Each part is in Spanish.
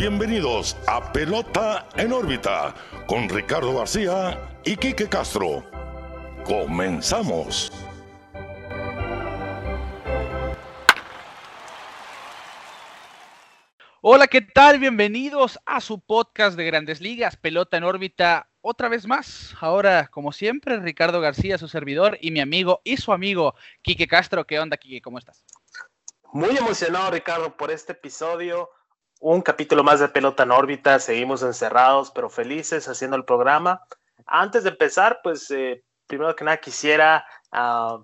bienvenidos a Pelota en órbita con Ricardo García y Quique Castro. Comenzamos. Hola, ¿qué tal? Bienvenidos a su podcast de Grandes Ligas, Pelota en órbita, otra vez más. Ahora, como siempre, Ricardo García, su servidor, y mi amigo y su amigo, Quique Castro. ¿Qué onda, Quique? ¿Cómo estás? Muy emocionado, Ricardo, por este episodio. Un capítulo más de Pelota en órbita. Seguimos encerrados, pero felices haciendo el programa. Antes de empezar, pues, eh, primero que nada quisiera uh,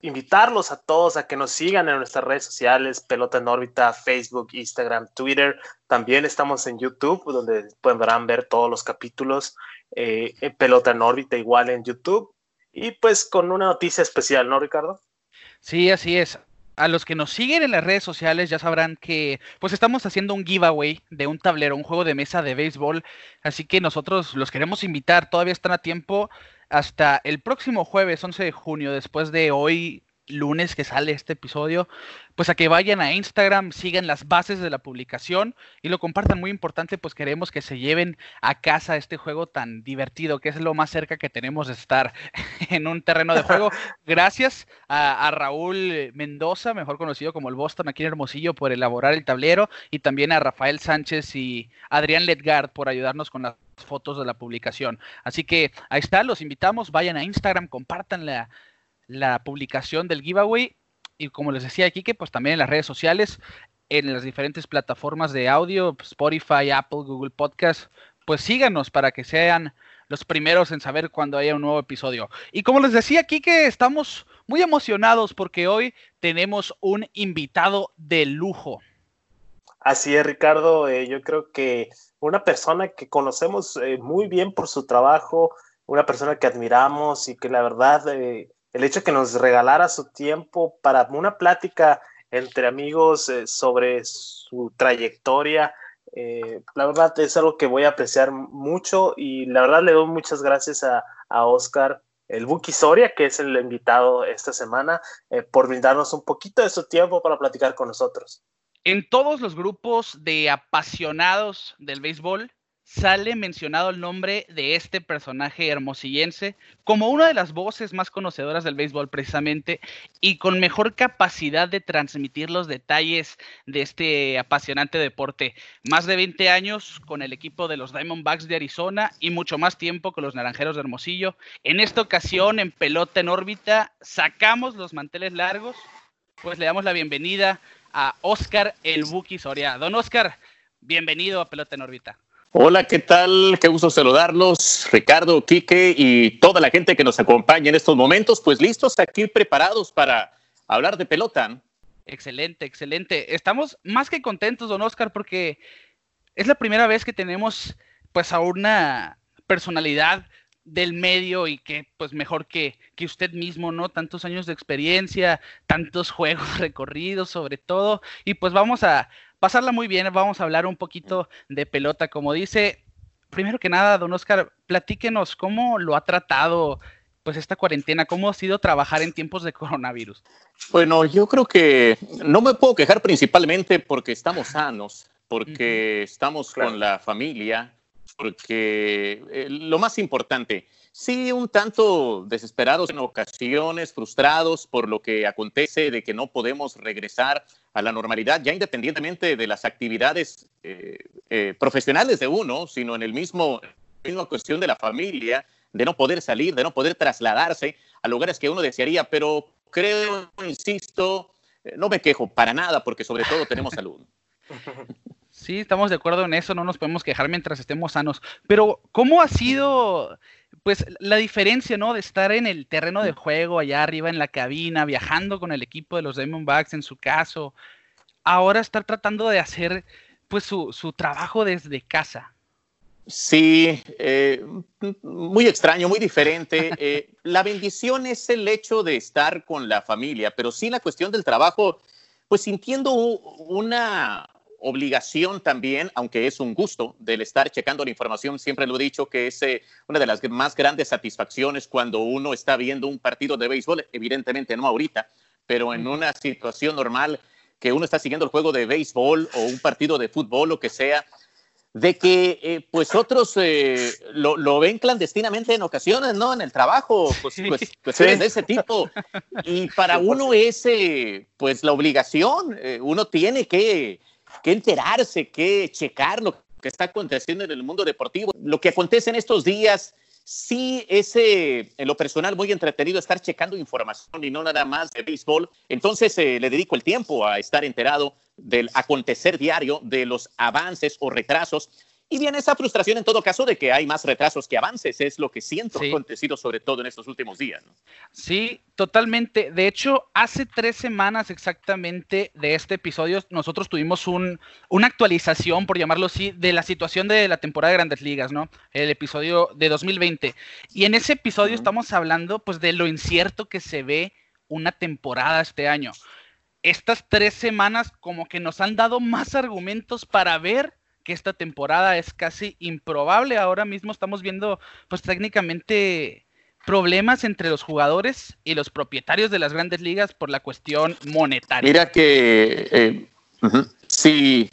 invitarlos a todos a que nos sigan en nuestras redes sociales, Pelota en órbita, Facebook, Instagram, Twitter. También estamos en YouTube, donde podrán ver todos los capítulos. Eh, Pelota en órbita igual en YouTube. Y pues con una noticia especial, ¿no, Ricardo? Sí, así es. A los que nos siguen en las redes sociales ya sabrán que pues estamos haciendo un giveaway de un tablero, un juego de mesa de béisbol. Así que nosotros los queremos invitar, todavía están a tiempo hasta el próximo jueves 11 de junio, después de hoy lunes que sale este episodio, pues a que vayan a Instagram, sigan las bases de la publicación y lo compartan. Muy importante, pues queremos que se lleven a casa este juego tan divertido, que es lo más cerca que tenemos de estar en un terreno de juego. Gracias a, Raúl Mendoza, mejor conocido como el Boston aquí en Hermosillo, por elaborar el tablero y también a Rafael Sánchez y Adrián Ledgard por ayudarnos con las fotos de la publicación. Así que ahí está, los invitamos, vayan a Instagram, compartan la, la publicación del giveaway y como les decía aquí que pues también en las redes sociales, en las diferentes plataformas de audio, Spotify, Apple, Google Podcast, pues síganos para que sean los primeros en saber cuando haya un nuevo episodio. Y como les decía aquí que estamos muy emocionados porque hoy tenemos un invitado de lujo. Así es, Ricardo. Eh, yo creo que una persona que conocemos eh, muy bien por su trabajo, una persona que admiramos y que la verdad eh, el hecho que nos regalara su tiempo para una plática entre amigos sobre su trayectoria, la verdad es algo que voy a apreciar mucho y la verdad le doy muchas gracias a, a Oscar el Buki Soria, que es el invitado esta semana, por brindarnos un poquito de su tiempo para platicar con nosotros. En todos los grupos de apasionados del béisbol sale mencionado el nombre de este personaje hermosillense como una de las voces más conocedoras del béisbol precisamente y con mejor capacidad de transmitir los detalles de este apasionante deporte. Más de 20 años con el equipo de los Diamondbacks de Arizona y mucho más tiempo con los Naranjeros de Hermosillo. En esta ocasión en pelota en órbita sacamos los manteles largos, pues le damos la bienvenida a Oscar El Buki Soria. Don Oscar, bienvenido a Pelota en órbita. Hola, ¿qué tal? Qué gusto saludarlos, Ricardo, Quique y toda la gente que nos acompaña en estos momentos. Pues listos aquí preparados para hablar de pelota. Excelente, excelente. Estamos más que contentos, don Oscar, porque es la primera vez que tenemos pues a una personalidad del medio y que pues mejor que, que usted mismo, ¿no? Tantos años de experiencia, tantos juegos recorridos sobre todo, y pues vamos a pasarla muy bien, vamos a hablar un poquito de pelota, como dice. Primero que nada, don Oscar, platíquenos cómo lo ha tratado pues esta cuarentena, cómo ha sido trabajar en tiempos de coronavirus. Bueno, yo creo que no me puedo quejar principalmente porque estamos sanos, porque estamos con la familia, porque eh, lo más importante, sí, un tanto desesperados en ocasiones, frustrados por lo que acontece de que no podemos regresar a la normalidad, ya independientemente de las actividades eh, eh, profesionales de uno, sino en el mismo misma cuestión de la familia, de no poder salir, de no poder trasladarse a lugares que uno desearía, pero creo, insisto, no me quejo para nada porque sobre todo tenemos salud. Sí, estamos de acuerdo en eso, no nos podemos quejar mientras estemos sanos. Pero, ¿cómo ha sido, pues, la diferencia, ¿no? De estar en el terreno de juego, allá arriba en la cabina, viajando con el equipo de los Diamondbacks en su caso, ahora estar tratando de hacer, pues, su, su trabajo desde casa. Sí, eh, muy extraño, muy diferente. Eh, la bendición es el hecho de estar con la familia, pero sí la cuestión del trabajo, pues sintiendo una, obligación también, aunque es un gusto, del estar checando la información. Siempre lo he dicho que es eh, una de las más grandes satisfacciones cuando uno está viendo un partido de béisbol, evidentemente no ahorita, pero en una situación normal que uno está siguiendo el juego de béisbol o un partido de fútbol, lo que sea, de que pues, pues otros eh, lo, ven clandestinamente en ocasiones, ¿no? En el trabajo, pues, pues, pues de ese tipo. Y para uno es pues la obligación, eh, uno tiene que, que enterarse, que checar lo que está aconteciendo en el mundo deportivo. Lo que acontece en estos días, sí es en lo personal muy entretenido estar checando información y no nada más de béisbol. Entonces le dedico el tiempo a estar enterado del acontecer diario, de los avances o retrasos. Y viene esa frustración en todo caso de que hay más retrasos que avances, es lo que siento acontecido sobre todo en estos últimos días. Sí, totalmente. De hecho, hace tres semanas exactamente de este episodio, nosotros tuvimos un, una actualización, por llamarlo así, de la situación de la temporada de Grandes Ligas, ¿no? El episodio de 2020. Y en ese episodio estamos hablando pues de lo incierto que se ve una temporada este año estas tres semanas como que nos han dado más argumentos para ver que esta temporada es casi improbable. Ahora mismo estamos viendo, pues técnicamente, problemas entre los jugadores y los propietarios de las grandes ligas por la cuestión monetaria. Mira que eh, sí,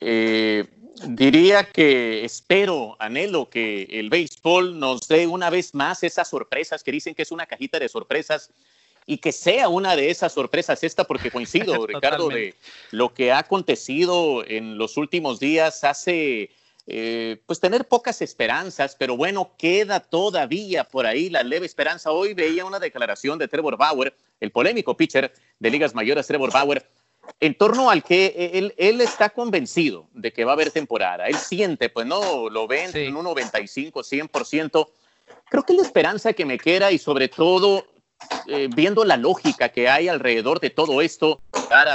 eh, diría que espero, anhelo que el béisbol nos dé una vez más esas sorpresas que dicen que es una cajita de sorpresas y que sea una de esas sorpresas esta, porque coincido, Ricardo, de lo que ha acontecido en los últimos días hace eh, pues tener pocas esperanzas, pero bueno, queda todavía por ahí la leve esperanza. Hoy veía una declaración de Trevor Bauer, el polémico pitcher de ligas mayores, Trevor Bauer, en torno al que él, él, está convencido de que va a haber temporada. Él siente, pues no, lo ven en un 95, 100%. Creo que la esperanza que me queda y sobre todo eh, viendo la lógica que hay alrededor de todo esto,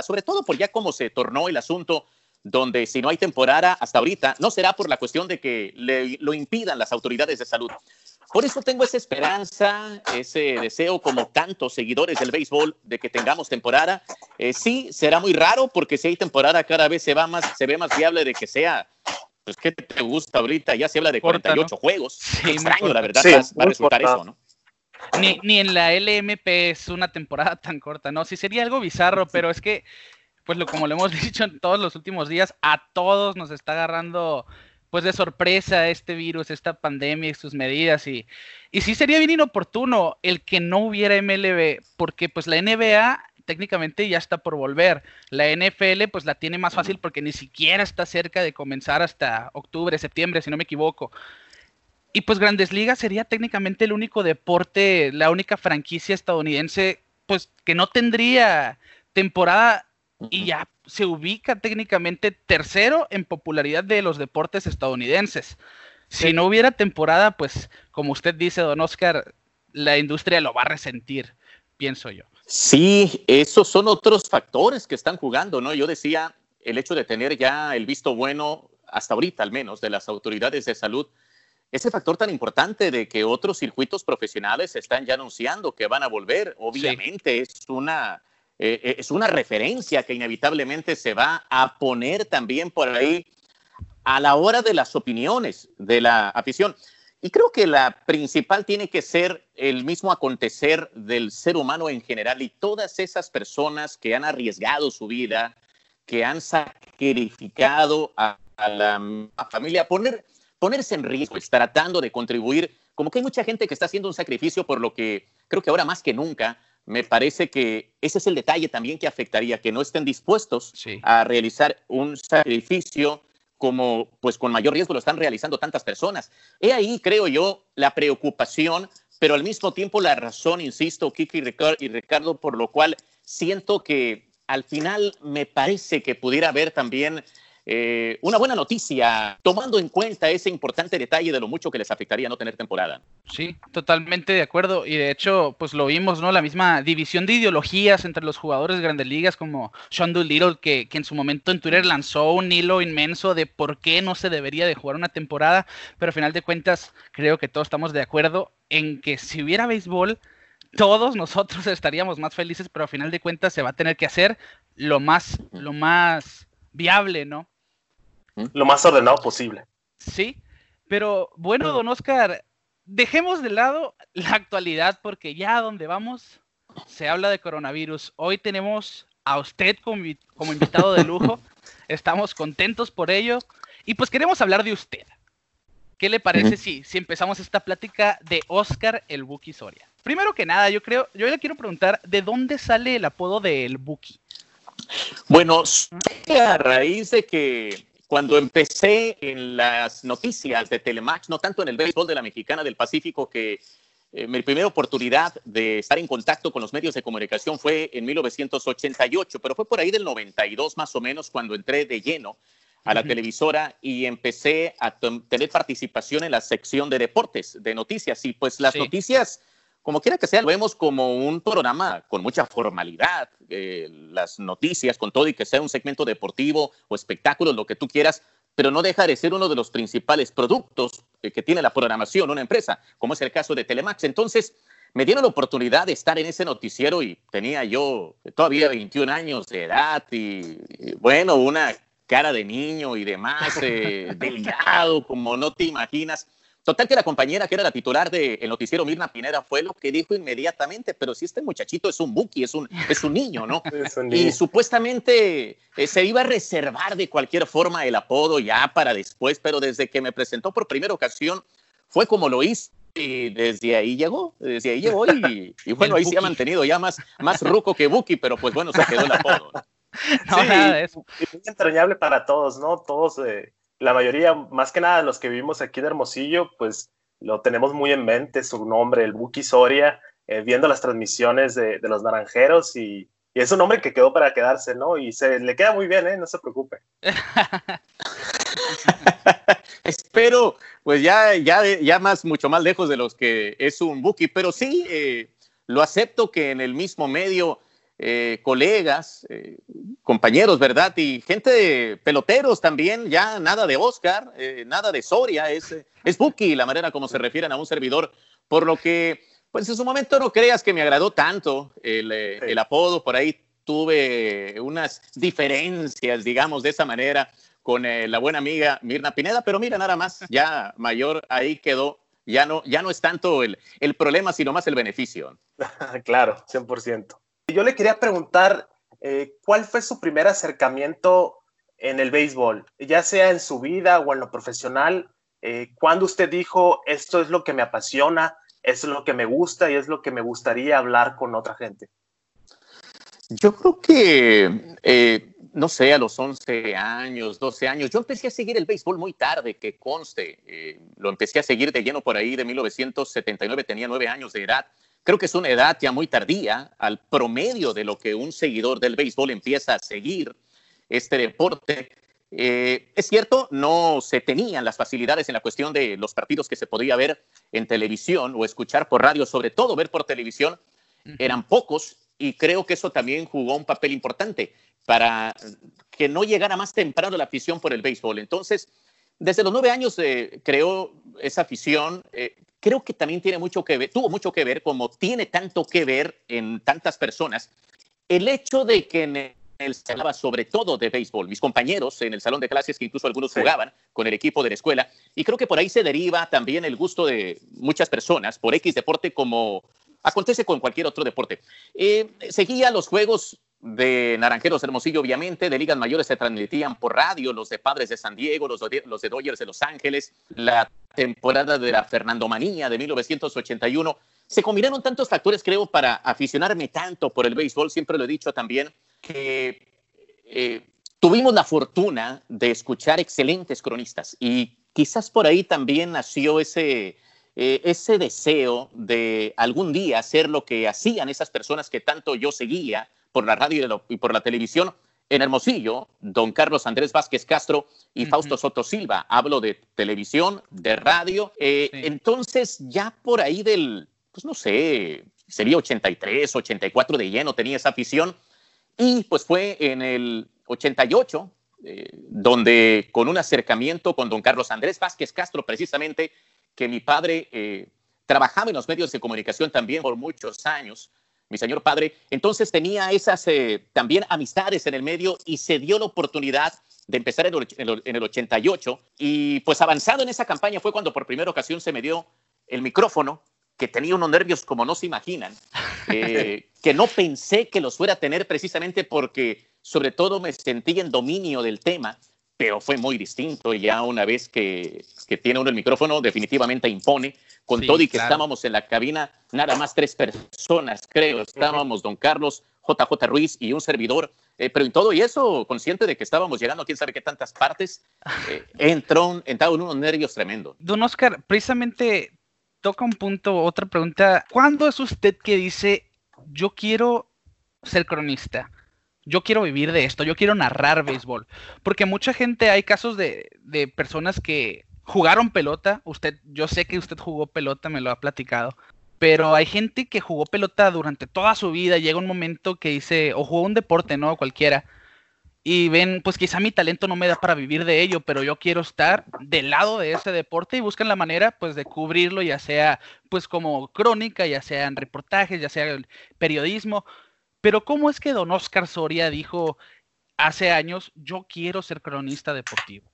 sobre todo por ya cómo se tornó el asunto, donde si no hay temporada hasta ahorita, no será por la cuestión de que lo impidan las autoridades de salud. Por eso tengo esa esperanza, ese deseo, como tantos seguidores del béisbol, de que tengamos temporada. Eh, sí, será muy raro porque si hay temporada cada vez se, va más, se ve más viable de que sea pues, ¿qué te gusta ahorita? Ya se habla de 48 juegos. extraño, la verdad, va, a resultar eso, ¿no? Ni, ni en la LMP es una temporada tan corta, ¿no? Sí sería algo bizarro, pero es que, pues lo, como lo hemos dicho en todos los últimos días, a todos nos está agarrando pues de sorpresa este virus, esta pandemia y sus medidas y, y sí sería bien inoportuno el que no hubiera MLB, porque pues la NBA técnicamente ya está por volver. La NFL pues la tiene más fácil porque ni siquiera está cerca de comenzar hasta octubre, septiembre, si no me equivoco. Y pues Grandes Ligas sería técnicamente el único deporte, la única franquicia estadounidense, pues que no tendría temporada y ya se ubica técnicamente tercero en popularidad de los deportes estadounidenses. Si no hubiera temporada, pues como usted dice, don Oscar, la industria lo va a resentir, pienso yo. Sí, esos son otros factores que están jugando, ¿no? Yo decía, el hecho de tener ya el visto bueno, hasta ahorita al menos, de las autoridades de salud, ese factor tan importante de que otros circuitos profesionales están ya anunciando que van a volver, obviamente es una eh, eh, es una referencia que inevitablemente se va a poner también por ahí a la hora de las opiniones de la afición. Y creo que la principal tiene que ser el mismo acontecer del ser humano en general y todas esas personas que han arriesgado su vida, que han sacrificado a, la familia, poner, ponerse en riesgo, tratando de contribuir, como que hay mucha gente que está haciendo un sacrificio por lo que creo que ahora más que nunca, me parece que ese es el detalle también que afectaría, que no estén dispuestos a realizar un sacrificio como pues con mayor riesgo lo están realizando tantas personas. He ahí, creo yo, la preocupación, pero al mismo tiempo la razón, insisto, Kiki y Ricardo, por lo cual siento que al final me parece que pudiera haber también eh, una buena noticia, tomando en cuenta ese importante detalle de lo mucho que les afectaría no tener temporada. Sí, totalmente de acuerdo. Y de hecho, pues lo vimos, ¿no? La misma división de ideologías entre los jugadores de grandes ligas, como Sean Doolittle, que, que en su momento en Twitter lanzó un hilo inmenso de por qué no se debería de jugar una temporada. Pero al final de cuentas, creo que todos estamos de acuerdo en que si hubiera béisbol, todos nosotros estaríamos más felices, pero al final de cuentas se va a tener que hacer lo más, lo más viable, ¿no? Lo más ordenado posible. Sí, pero bueno, don Oscar, dejemos de lado la actualidad porque ya a donde vamos se habla de coronavirus. Hoy tenemos a usted como, invitado de lujo, estamos contentos por ello Y pues queremos hablar de usted. ¿Qué le parece si, si empezamos esta plática de Oscar el Buki Soria? Primero que nada, yo creo, yo le quiero preguntar, ¿de dónde sale el apodo del Buki? Bueno, a raíz de que cuando empecé en las noticias de Telemax, no tanto en el béisbol de la Mexicana del Pacífico, que eh, mi primera oportunidad de estar en contacto con los medios de comunicación fue en 1988, pero fue por ahí del 92 más o menos cuando entré de lleno a la televisora y empecé a tener participación en la sección de deportes, de noticias. Y pues las noticias como quiera que sea, lo vemos como un programa con mucha formalidad, eh, las noticias con todo y que sea un segmento deportivo o espectáculo, lo que tú quieras, pero no deja de ser uno de los principales productos que tiene la programación, una empresa, como es el caso de Telemax. Entonces, me dieron la oportunidad de estar en ese noticiero y tenía yo todavía 21 años de edad y, bueno, una cara de niño y demás, eh, delgado, como no te imaginas. Total que la compañera que era la titular del noticiero Mirna Pineda fue lo que dijo inmediatamente, pero si este muchachito es un buki, es un, es un niño, ¿no? Y supuestamente eh, se iba a reservar de cualquier forma el apodo ya para después, pero desde que me presentó por primera ocasión fue como lo hice y desde ahí llegó, desde ahí llegó y, bueno, ahí se ha mantenido ya más, más ruco que Buki, pero pues bueno, se quedó el apodo. No, nada de eso. Es entrañable para todos, ¿no? Todos eh, la mayoría, más que nada los que vivimos aquí en Hermosillo, pues lo tenemos muy en mente, su nombre, el Buki Soria, eh, viendo las transmisiones de, los naranjeros y, es un nombre que quedó para quedarse, ¿no? Y se le queda muy bien, ¿eh? No se preocupe. Espero, pues ya, ya, ya más, mucho más lejos de los que es un Buki, pero sí, eh, lo acepto que en el mismo medio eh, colegas, eh, compañeros, ¿verdad? Y gente de peloteros también, ya nada de Oscar, eh, nada de Soria, es, es Buki la manera como se refieren a un servidor, por lo que, pues en su momento no creas que me agradó tanto el, el apodo, por ahí tuve unas diferencias, digamos, de esa manera con la buena amiga Mirna Pineda, pero mira, nada más, ya mayor, ahí quedó ya no, ya no es tanto el, el, problema, sino más el beneficio. claro, 100%. Yo le quería preguntar, eh, ¿cuál fue su primer acercamiento en el béisbol? Ya sea en su vida o en lo profesional, eh, ¿cuándo usted dijo, esto es lo que me apasiona, es lo que me gusta y es lo que me gustaría hablar con otra gente? Yo creo que, eh, no sé, a los 11 años, 12 años, yo empecé a seguir el béisbol muy tarde, que conste. lo empecé a seguir de lleno por ahí de 1979, tenía nueve años de edad. Creo que es una edad ya muy tardía al promedio de lo que un seguidor del béisbol empieza a seguir este deporte. Eh, es cierto, no se tenían las facilidades en la cuestión de los partidos que se podía ver en televisión o escuchar por radio, sobre todo ver por televisión, eran pocos y creo que eso también jugó un papel importante para que no llegara más temprano la afición por el béisbol. Entonces, desde los nueve años eh, creó esa afición. Eh, creo que también tiene mucho que ver, tuvo mucho que ver, como tiene tanto que ver en tantas personas, el hecho de que en el se hablaba sobre todo de béisbol. Mis compañeros en el salón de clases, que incluso algunos jugaban con el equipo de la escuela, y creo que por ahí se deriva también el gusto de muchas personas por X deporte como acontece con cualquier otro deporte. Eh, seguía los juegos de Naranjeros Hermosillo, obviamente, de ligas mayores se transmitían por radio, los de Padres de San Diego, los de, los de Dodgers de Los Ángeles, la temporada de la Fernando Manía de 1981. Se combinaron tantos factores, creo, para aficionarme tanto por el béisbol, siempre lo he dicho también, que eh, tuvimos la fortuna de escuchar excelentes cronistas y quizás por ahí también nació ese, eh, ese deseo de algún día hacer lo que hacían esas personas que tanto yo seguía por la radio y por la televisión en Hermosillo, don Carlos Andrés Vázquez Castro y Fausto Soto Silva. Hablo de televisión, de radio. Eh, entonces, ya por ahí del, pues no sé, sería 83, 84 de lleno tenía esa afición. Y pues fue en el 88, eh, donde con un acercamiento con don Carlos Andrés Vázquez Castro, precisamente, que mi padre eh, trabajaba en los medios de comunicación también por muchos años, mi señor padre. Entonces tenía esas eh, también amistades en el medio y se dio la oportunidad de empezar en el, 88 y pues avanzado en esa campaña fue cuando por primera ocasión se me dio el micrófono que tenía unos nervios como no se imaginan, eh, que no pensé que los fuera a tener precisamente porque sobre todo me sentí en dominio del tema, pero fue muy distinto. Ya una vez que, que tiene uno el micrófono, definitivamente impone. Con todo y que estábamos en la cabina, nada más tres personas, creo. Estábamos don Carlos, JJ Ruiz y un servidor. Eh, pero en todo y eso, consciente de que estábamos llegando a quién sabe qué tantas partes, eh, entró, entró en unos nervios tremendos. Don Oscar, precisamente toca un punto, otra pregunta. ¿Cuándo es usted que dice, yo quiero ser cronista? Yo quiero vivir de esto, yo quiero narrar béisbol. Porque mucha gente, hay casos de, de personas que jugaron pelota. Usted, yo sé que usted jugó pelota, me lo ha platicado. Pero hay gente que jugó pelota durante toda su vida. Llega un momento que dice, o jugó un deporte, ¿no? Cualquiera y ven, pues quizá mi talento no me da para vivir de ello, pero yo quiero estar del lado de ese deporte y buscan la manera pues de cubrirlo, ya sea pues como crónica, ya sea en reportajes, ya sea el periodismo. Pero ¿cómo es que don Oscar Soria dijo hace años, yo quiero ser cronista deportivo?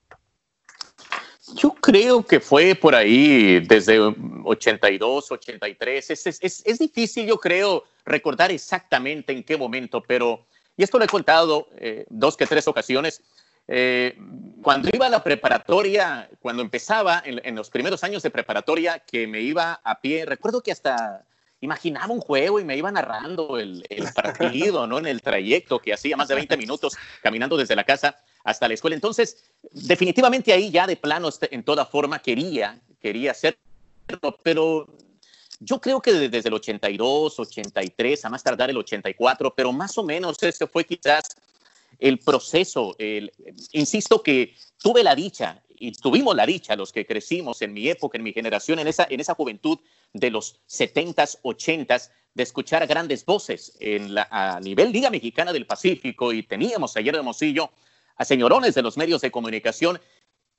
Yo creo que fue por ahí desde 82, 83. Es, es, es difícil, yo creo, recordar exactamente en qué momento, pero y esto lo he contado eh, dos que tres ocasiones. Eh, cuando iba a la preparatoria, cuando empezaba en, los primeros años de preparatoria, que me iba a pie, recuerdo que hasta imaginaba un juego y me iba narrando el, el partido, ¿no? En el trayecto que hacía más de 20 minutos caminando desde la casa hasta la escuela. Entonces, definitivamente ahí ya de plano, este, en toda forma, quería, quería hacerlo, pero yo creo que desde el 82, 83, a más tardar el 84, pero más o menos ese fue quizás el proceso. insisto que tuve la dicha y tuvimos la dicha los que crecimos en mi época, en mi generación, en esa, en esa juventud de los 70s, 80s, de escuchar grandes voces en la, a nivel Liga Mexicana del Pacífico y teníamos ayer de Mosillo a señorones de los medios de comunicación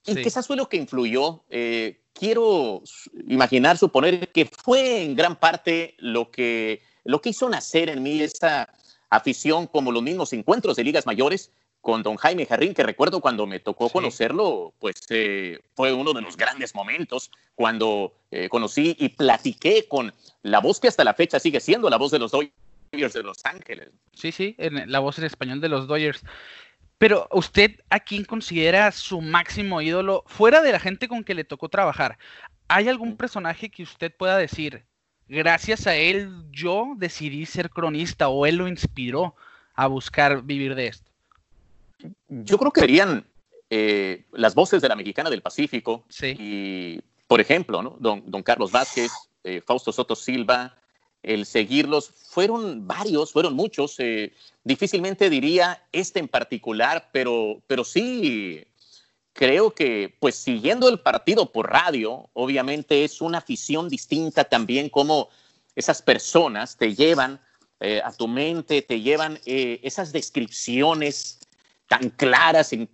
y quizás fue lo que influyó. Eh, quiero imaginar, suponer que fue en gran parte lo que, lo que hizo nacer en mí esa afición como los mismos encuentros de ligas mayores con don Jaime Jarrín, que recuerdo cuando me tocó conocerlo, pues eh, fue uno de los grandes momentos cuando eh, conocí y platiqué con la voz que hasta la fecha sigue siendo la voz de los Dodgers de Los Ángeles. Sí, sí, en la voz en español de los Dodgers. Pero usted, ¿a quién considera su máximo ídolo fuera de la gente con que le tocó trabajar? ¿Hay algún personaje que usted pueda decir, gracias a él yo decidí ser cronista o él lo inspiró a buscar vivir de esto? Yo creo que serían eh, las voces de la Mexicana del Pacífico. Sí. Y, por ejemplo, ¿no? don, don Carlos Vázquez, eh, Fausto Soto Silva, el seguirlos. Fueron varios, fueron muchos. Eh, difícilmente diría este en particular, pero, pero sí creo que, pues siguiendo el partido por radio, obviamente es una afición distinta también como esas personas te llevan eh, a tu mente, te llevan eh, esas descripciones tan claras en,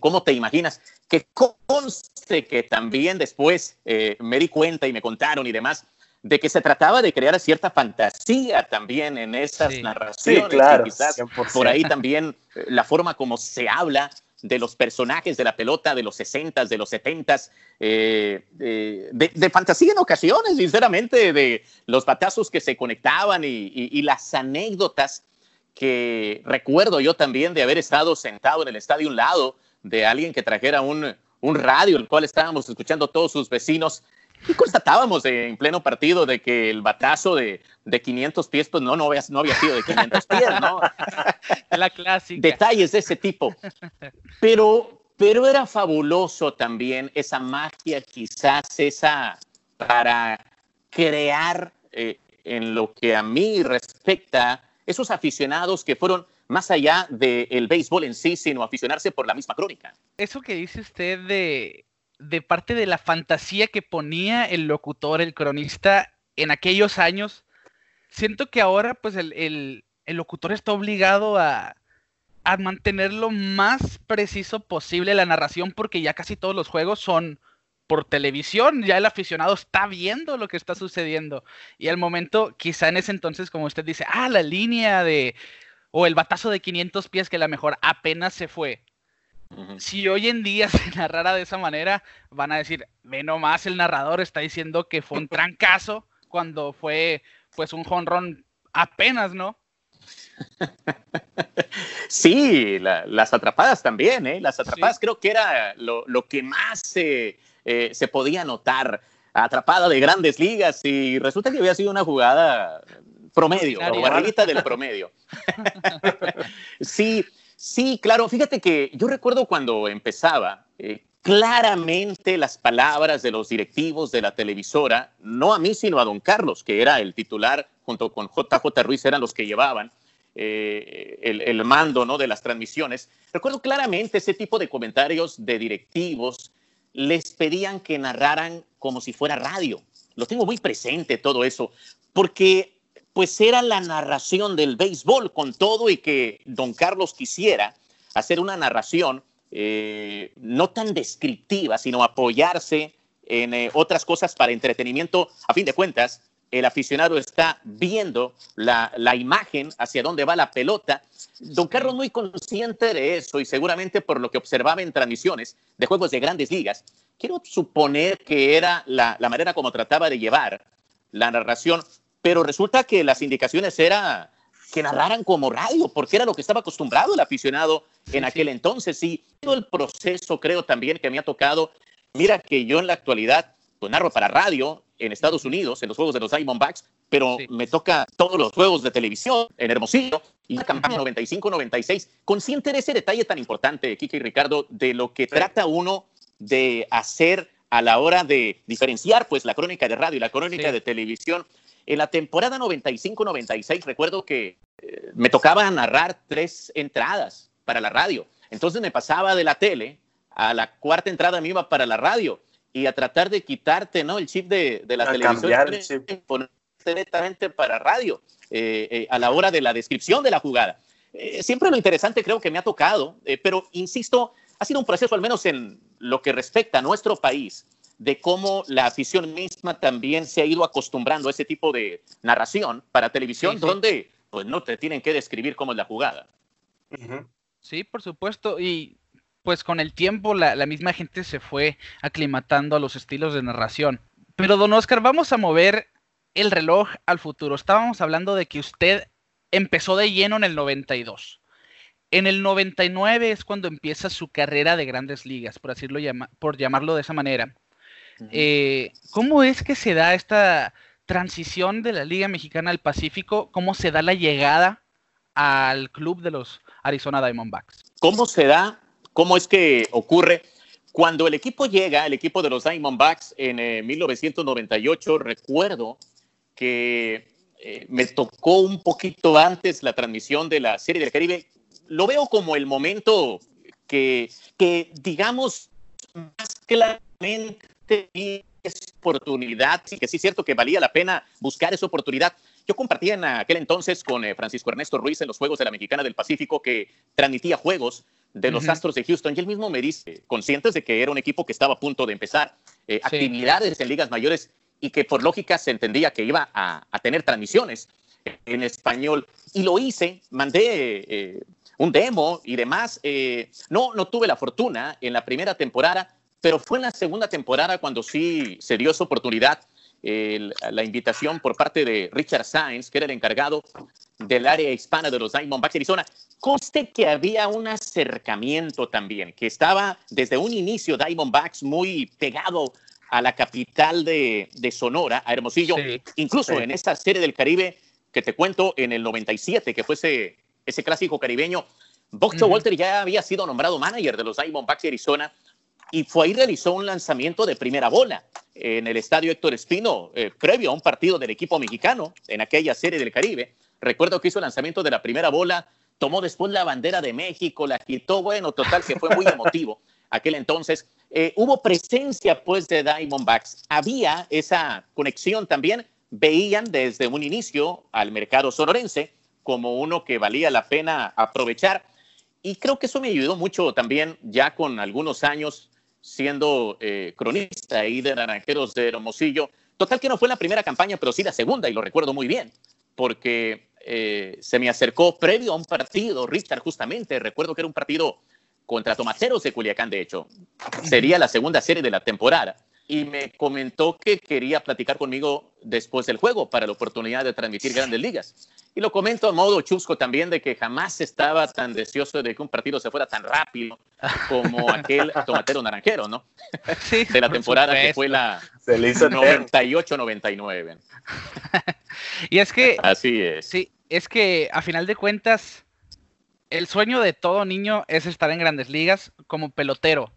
cómo te imaginas, que conste que también después me di cuenta y me contaron y demás, de que se trataba de crear cierta fantasía también en esas narraciones. Sí, claro, quizás por ahí también eh, la forma como se habla de los personajes de la pelota de los 60s, de los 70s, eh, de, fantasía en ocasiones, sinceramente, de los batazos que se conectaban y, las anécdotas que recuerdo yo también de haber estado sentado en el estadio un lado de alguien que trajera un, un radio, el cual estábamos escuchando todos sus vecinos y constatábamos en pleno partido de que el batazo de, de 500 pies, pues no, no había, no había sido de 500 pies, ¿no? La clásica. Detalles de ese tipo. Pero, pero era fabuloso también esa magia, quizás esa para crear eh, en lo que a mí respecta esos aficionados que fueron más allá del béisbol en sí, sino aficionarse por la misma crónica. Eso que dice usted de de parte de la fantasía que ponía el locutor, el cronista en aquellos años. Siento que ahora pues el, locutor está obligado a, a mantener lo más preciso posible la narración porque ya casi todos los juegos son por televisión, ya el aficionado está viendo lo que está sucediendo. Y al momento, quizá en ese entonces, como usted dice, ah, la línea de, o el batazo de 500 pies que la mejor apenas se fue. Si hoy en día se narrara de esa manera, van a decir, ve nomás, el narrador está diciendo que fue un trancazo cuando fue pues un jonrón apenas, ¿no? sí, las atrapadas también, ¿eh? Las atrapadas creo que era lo, que más eh, se podía notar. Atrapada de grandes ligas y resulta que había sido una jugada promedio, o arribita del promedio. sí, sí, claro. Fíjate que yo recuerdo cuando empezaba, eh, claramente las palabras de los directivos de la televisora, no a mí, sino a don Carlos, que era el titular, junto con JJ Ruiz, eran los que llevaban eh, el, mando ¿no? de las transmisiones. Recuerdo claramente ese tipo de comentarios de directivos, les pedían que narraran como si fuera radio. Lo tengo muy presente todo eso, porque pues era la narración del béisbol con todo y que don Carlos quisiera hacer una narración eh, no tan descriptiva, sino apoyarse en eh, otras cosas para entretenimiento. A fin de cuentas, el aficionado está viendo la, imagen hacia dónde va la pelota. Don Carlos muy consciente de eso y seguramente por lo que observaba en transmisiones de juegos de grandes ligas, quiero suponer que era la, la manera como trataba de llevar la narración, pero resulta que las indicaciones eran que narraran como radio, porque era lo que estaba acostumbrado el aficionado en aquel entonces. Y todo el proceso creo también que me ha tocado. Mira que yo en la actualidad pues, narro para radio en Estados Unidos, en los juegos de los Diamondbacks, pero me toca todos los juegos de televisión en Hermosillo y la campaña 95-96. Consciente de ese detalle tan importante, Kike y Ricardo, de lo que trata uno de hacer a la hora de diferenciar pues la crónica de radio y la crónica de televisión. En la temporada 95-96 recuerdo que eh, me tocaba narrar tres entradas para la radio. Entonces me pasaba de la tele a la cuarta entrada me iba para la radio y a tratar de quitarte ¿no? el chip de, la televisión y poner directamente para radio eh, eh, a la hora de la descripción de la jugada. siempre lo interesante creo que me ha tocado, pero insisto, ha sido un proceso al menos en lo que respecta a nuestro país de cómo la afición misma también se ha ido acostumbrando a ese tipo de narración para televisión, donde pues no te tienen que describir cómo es la jugada. Sí, por supuesto, y pues con el tiempo la, la, misma gente se fue aclimatando a los estilos de narración. Pero don Oscar, vamos a mover el reloj al futuro. Estábamos hablando de que usted empezó de lleno en el 92. En el 99 es cuando empieza su carrera de grandes ligas, por, decirlo, por llamarlo de esa manera. Eh, ¿Cómo es que se da esta transición de la Liga Mexicana al Pacífico? ¿Cómo se da la llegada al club de los Arizona Diamondbacks? ¿Cómo se da? ¿Cómo es que ocurre? Cuando el equipo llega, el equipo de los Diamondbacks en 1998, eh, recuerdo que eh, me tocó un poquito antes la transmisión de la Serie del Caribe. Lo veo como el momento que, que digamos, más claramente oportunidad, sí que sí es cierto que valía la pena buscar esa oportunidad. Yo compartía en aquel entonces con eh, Francisco Ernesto Ruiz en los Juegos de la Mexicana del Pacífico que transmitía juegos de los Astros de Houston y él mismo me dice, conscientes de que era un equipo que estaba a punto de empezar eh, actividades en ligas mayores y que por lógica se entendía que iba a, tener transmisiones en español. Y lo hice, mandé eh, un demo y demás. no, no tuve la fortuna en la primera temporada pero fue en la segunda temporada cuando sí se dio esa oportunidad, la invitación por parte de Richard Sainz, que era el encargado del área hispana de los Diamondbacks de Arizona. Conste que había un acercamiento también, que estaba desde un inicio Diamondbacks muy pegado a la capital de, Sonora, a Hermosillo, incluso en esa serie del Caribe que te cuento en el 97, que fue ese, ese clásico caribeño, Boxer Walter ya había sido nombrado manager de los Diamondbacks de Arizona y fue ahí realizó un lanzamiento de primera bola en el estadio Héctor Espino, eh, previo a un partido del equipo mexicano en aquella serie del Caribe. Recuerdo que hizo el lanzamiento de la primera bola, tomó después la bandera de México, la quitó, bueno, total, que fue muy emotivo aquel entonces. Eh, hubo presencia pues de Diamondbacks, había esa conexión también, veían desde un inicio al mercado sonorense como uno que valía la pena aprovechar. Y creo que eso me ayudó mucho también ya con algunos años siendo eh, cronista ahí de Naranjeros de Hermosillo. Total que no fue la primera campaña, pero sí la segunda, y lo recuerdo muy bien, porque eh, se me acercó previo a un partido, Richard, justamente, recuerdo que era un partido contra Tomateros de Culiacán, de hecho. Sería la segunda serie de la temporada. Y me comentó que quería platicar conmigo después del juego para la oportunidad de transmitir grandes ligas. Y lo comento a modo chusco también de que jamás estaba tan deseoso de que un partido se fuera tan rápido como aquel tomatero naranjero, ¿no? Sí, de la temporada que fue la 98-99. y es que... Así es. Sí, es que a final de cuentas, el sueño de todo niño es estar en grandes ligas como pelotero.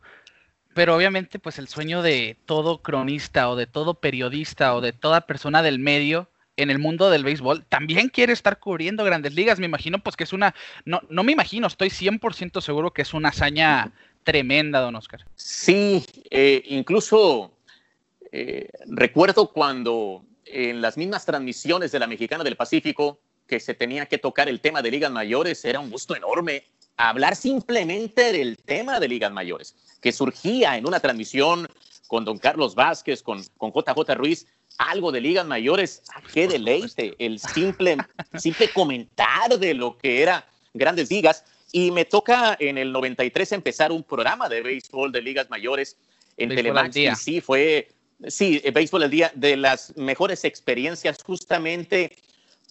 Pero obviamente, pues el sueño de todo cronista o de todo periodista o de toda persona del medio en el mundo del béisbol también quiere estar cubriendo grandes ligas. Me imagino pues que es una, no, no me imagino, estoy 100% seguro que es una hazaña tremenda, don Oscar. Sí, eh, incluso eh, recuerdo cuando en las mismas transmisiones de la Mexicana del Pacífico que se tenía que tocar el tema de ligas mayores, era un gusto enorme hablar simplemente del tema de ligas mayores, que surgía en una transmisión con don Carlos Vázquez, con, con JJ Ruiz, algo de ligas mayores, ah, qué deleite, el simple, simple comentar de lo que era grandes ligas. Y me toca en el 93 empezar un programa de béisbol de ligas mayores en Telemax. Y sí, fue, sí, béisbol el día de las mejores experiencias justamente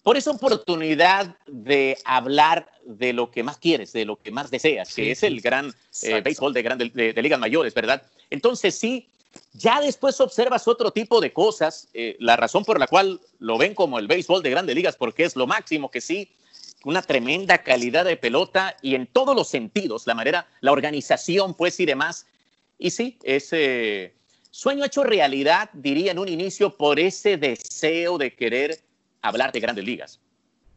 por esa oportunidad de hablar de lo que más quieres, de lo que más deseas, que es el gran eh, béisbol de, de ligas mayores, ¿verdad? Entonces sí, ya después observas otro tipo de cosas, eh, la razón por la cual lo ven como el béisbol de grandes ligas, porque es lo máximo que sí, una tremenda calidad de pelota y en todos los sentidos, la manera, la organización, pues y demás. Y sí, ese sueño hecho realidad, diría en un inicio, por ese deseo de querer hablar de grandes ligas.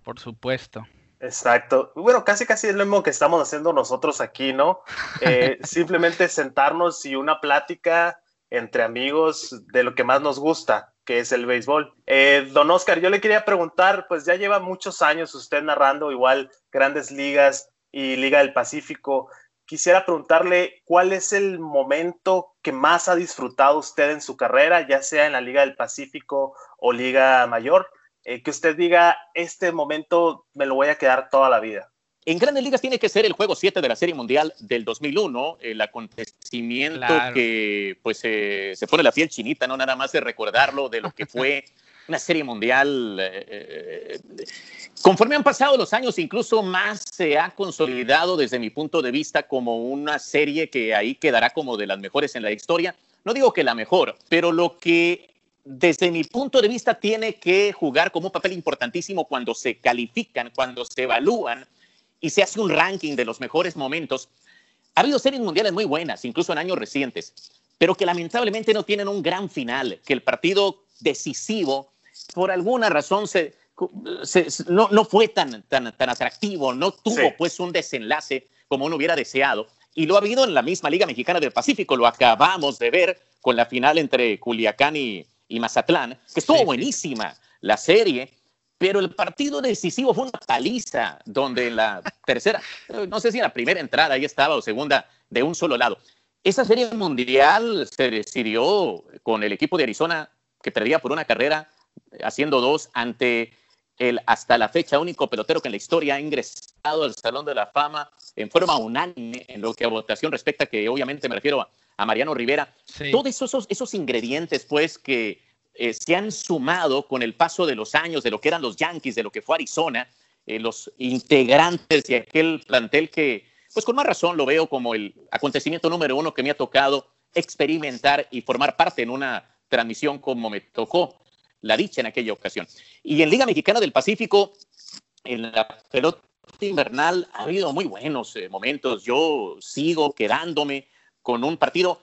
Por supuesto. Exacto. Bueno, casi casi es lo mismo que estamos haciendo nosotros aquí, ¿no? Eh, simplemente sentarnos y una plática entre amigos de lo que más nos gusta, que es el béisbol. Eh, don Oscar, yo le quería preguntar, pues ya lleva muchos años usted narrando igual grandes ligas y Liga del Pacífico. Quisiera preguntarle cuál es el momento que más ha disfrutado usted en su carrera, ya sea en la Liga del Pacífico o Liga Mayor, eh, que usted diga, este momento me lo voy a quedar toda la vida. En Grandes Ligas tiene que ser el juego 7 de la Serie Mundial del 2001, el acontecimiento que pues se pone la piel chinita, no nada más de recordarlo de lo que fue una Serie Mundial. Eh, eh, conforme han pasado los años, incluso más se ha consolidado desde mi punto de vista como una serie que ahí quedará como de las mejores en la historia. No digo que la mejor, pero lo que desde mi punto de vista tiene que jugar como un papel importantísimo cuando se califican, cuando se evalúan y se hace un ranking de los mejores momentos, ha habido series mundiales muy buenas, incluso en años recientes, pero que lamentablemente no tienen un gran final, que el partido decisivo, por alguna razón, se, no, no, fue tan, tan, tan atractivo, no tuvo pues un desenlace como uno hubiera deseado. Y lo ha habido en la misma Liga Mexicana del Pacífico, lo acabamos de ver con la final entre Culiacán y, y Mazatlán, que estuvo buenísima la serie, pero el partido decisivo fue una paliza, donde en la tercera, no sé si en la primera entrada ahí estaba o segunda, de un solo lado. Esa serie mundial se decidió con el equipo de Arizona, que perdía por una carrera, haciendo dos ante el hasta la fecha único pelotero que en la historia ha ingresado al Salón de la Fama en forma unánime en lo que a votación respecta, que obviamente me refiero a, Mariano Rivera. Todos esos, esos ingredientes, pues, que eh, se han sumado con el paso de los años de lo que eran los Yankees, de lo que fue Arizona, eh, los integrantes de aquel plantel que, pues con más razón lo veo como el acontecimiento número uno que me ha tocado experimentar y formar parte en una transmisión como me tocó la dicha en aquella ocasión. Y en Liga Mexicana del Pacífico, en la pelota invernal, ha habido muy buenos eh, momentos. Yo sigo quedándome con un partido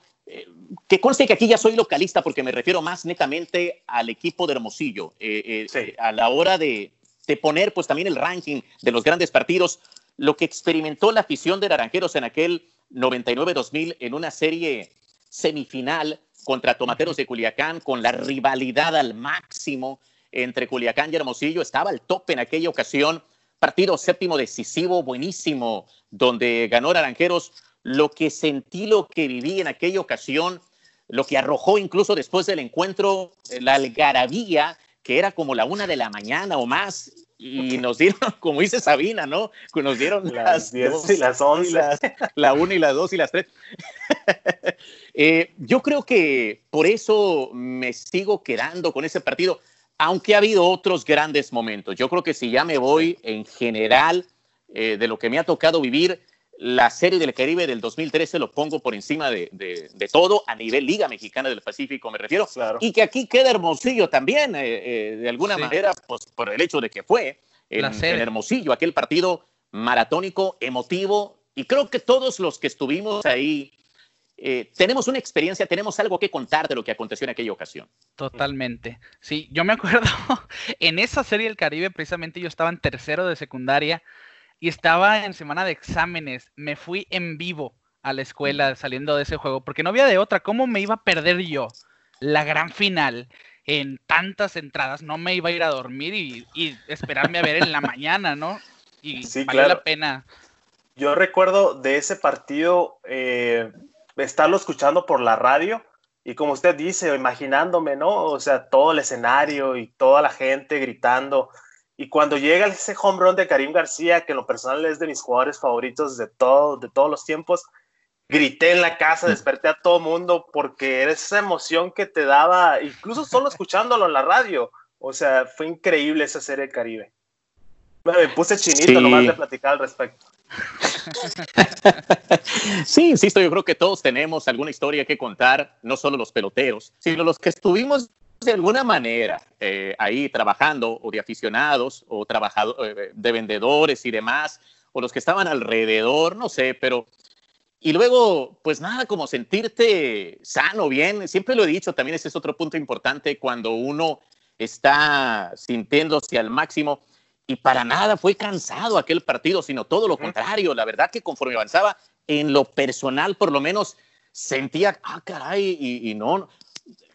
que conste que aquí ya soy localista porque me refiero más netamente al equipo de Hermosillo. Eh, eh, a la hora de, poner pues también el ranking de los grandes partidos, lo que experimentó la afición de Naranjeros en aquel 99-2000 en una serie semifinal contra Tomateros de Culiacán, con la rivalidad al máximo entre Culiacán y Hermosillo, estaba al tope en aquella ocasión. Partido séptimo decisivo, buenísimo, donde ganó Naranjeros lo que sentí, lo que viví en aquella ocasión, lo que arrojó incluso después del encuentro, eh, la algarabía, que era como la una de la mañana o más, y nos dieron, como dice Sabina, ¿no? Nos dieron las 10 y las 11. la una y las dos y las tres. Eh, yo creo que por eso me sigo quedando con ese partido. aunque ha habido otros grandes momentos. Yo creo que si ya me voy en general eh, de lo que me ha tocado vivir, la Serie del Caribe del 2013 lo pongo por encima de, de, todo a nivel Liga Mexicana del Pacífico, me refiero. Y que aquí queda Hermosillo también, eh, eh, de alguna manera, pues, por el hecho de que fue en, en, Hermosillo, aquel partido maratónico, emotivo. Y creo que todos los que estuvimos ahí eh, tenemos una experiencia, tenemos algo que contar de lo que aconteció en aquella ocasión. Totalmente. Sí, yo me acuerdo, en esa serie del Caribe, precisamente yo estaba en tercero de secundaria y estaba en semana de exámenes. Me fui en vivo a la escuela saliendo de ese juego, porque no había de otra. ¿Cómo me iba a perder yo la gran final en tantas entradas? No me iba a ir a dormir y, esperarme a ver en la mañana, ¿no? Y sí, valió la pena. Yo recuerdo de ese partido, eh, estarlo escuchando por la radio y como usted dice, imaginándome, ¿no? O sea, todo el escenario y toda la gente gritando. Y cuando llega ese home run de Karim García, que en lo personal es de mis jugadores favoritos de, todo, de todos los tiempos, grité en la casa, desperté a todo mundo porque era esa emoción que te daba, incluso solo escuchándolo en la radio. O sea, fue increíble esa serie de Caribe. Me puse chinito nomás de platicar al respecto. sí, insisto, yo creo que todos tenemos alguna historia que contar, no solo los peloteros, sino los que estuvimos de alguna manera eh, ahí trabajando o de aficionados o trabajado, eh, de vendedores y demás, o los que estaban alrededor, no sé, pero... Y luego, pues nada, como sentirte sano, bien, siempre lo he dicho, también ese es otro punto importante cuando uno está sintiéndose al máximo y para nada fue cansado aquel partido, sino todo lo contrario. La verdad que conforme avanzaba, en lo personal por lo menos sentía, ah, caray, y, no,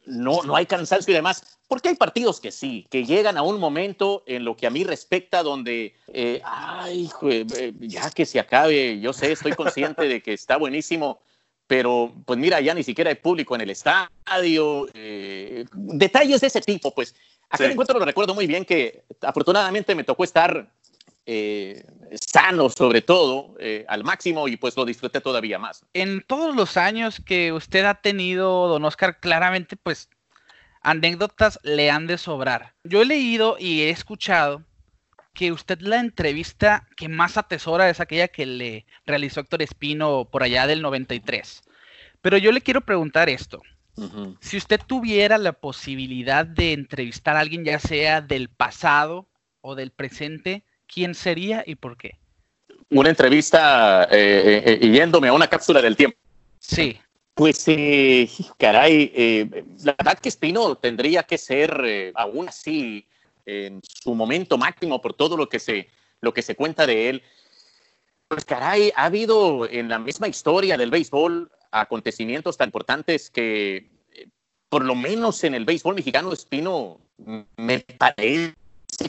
no, no hay cansancio y demás. Porque hay partidos que sí, que llegan a un momento en lo que a mí respecta donde, eh, ay, eh, ya que se acabe, yo sé, estoy consciente de que está buenísimo, pero pues mira, ya ni siquiera hay público en el estadio, eh, detalles de ese tipo, pues Aquel encuentro lo recuerdo muy bien que afortunadamente me tocó estar eh, sano sobre todo, eh, al máximo y pues lo disfruté todavía más. En todos los años que usted ha tenido, don Oscar, claramente pues anécdotas le han de sobrar. Yo he leído y he escuchado que usted la entrevista que más atesora es aquella que le realizó Héctor Espino por allá del 93. Pero yo le quiero preguntar esto. Si usted tuviera la posibilidad de entrevistar a alguien, ya sea del pasado o del presente, ¿quién sería y por qué? Una entrevista eh, eh, eh, yéndome a una cápsula del tiempo. Sí. Pues, caray, la verdad que Espino tendría que ser aún así en su momento máximo por todo lo que se, lo que se cuenta de él. Pues, caray, ha habido en la misma historia del béisbol acontecimientos tan importantes que, eh, por lo menos en el béisbol mexicano, Espino me parece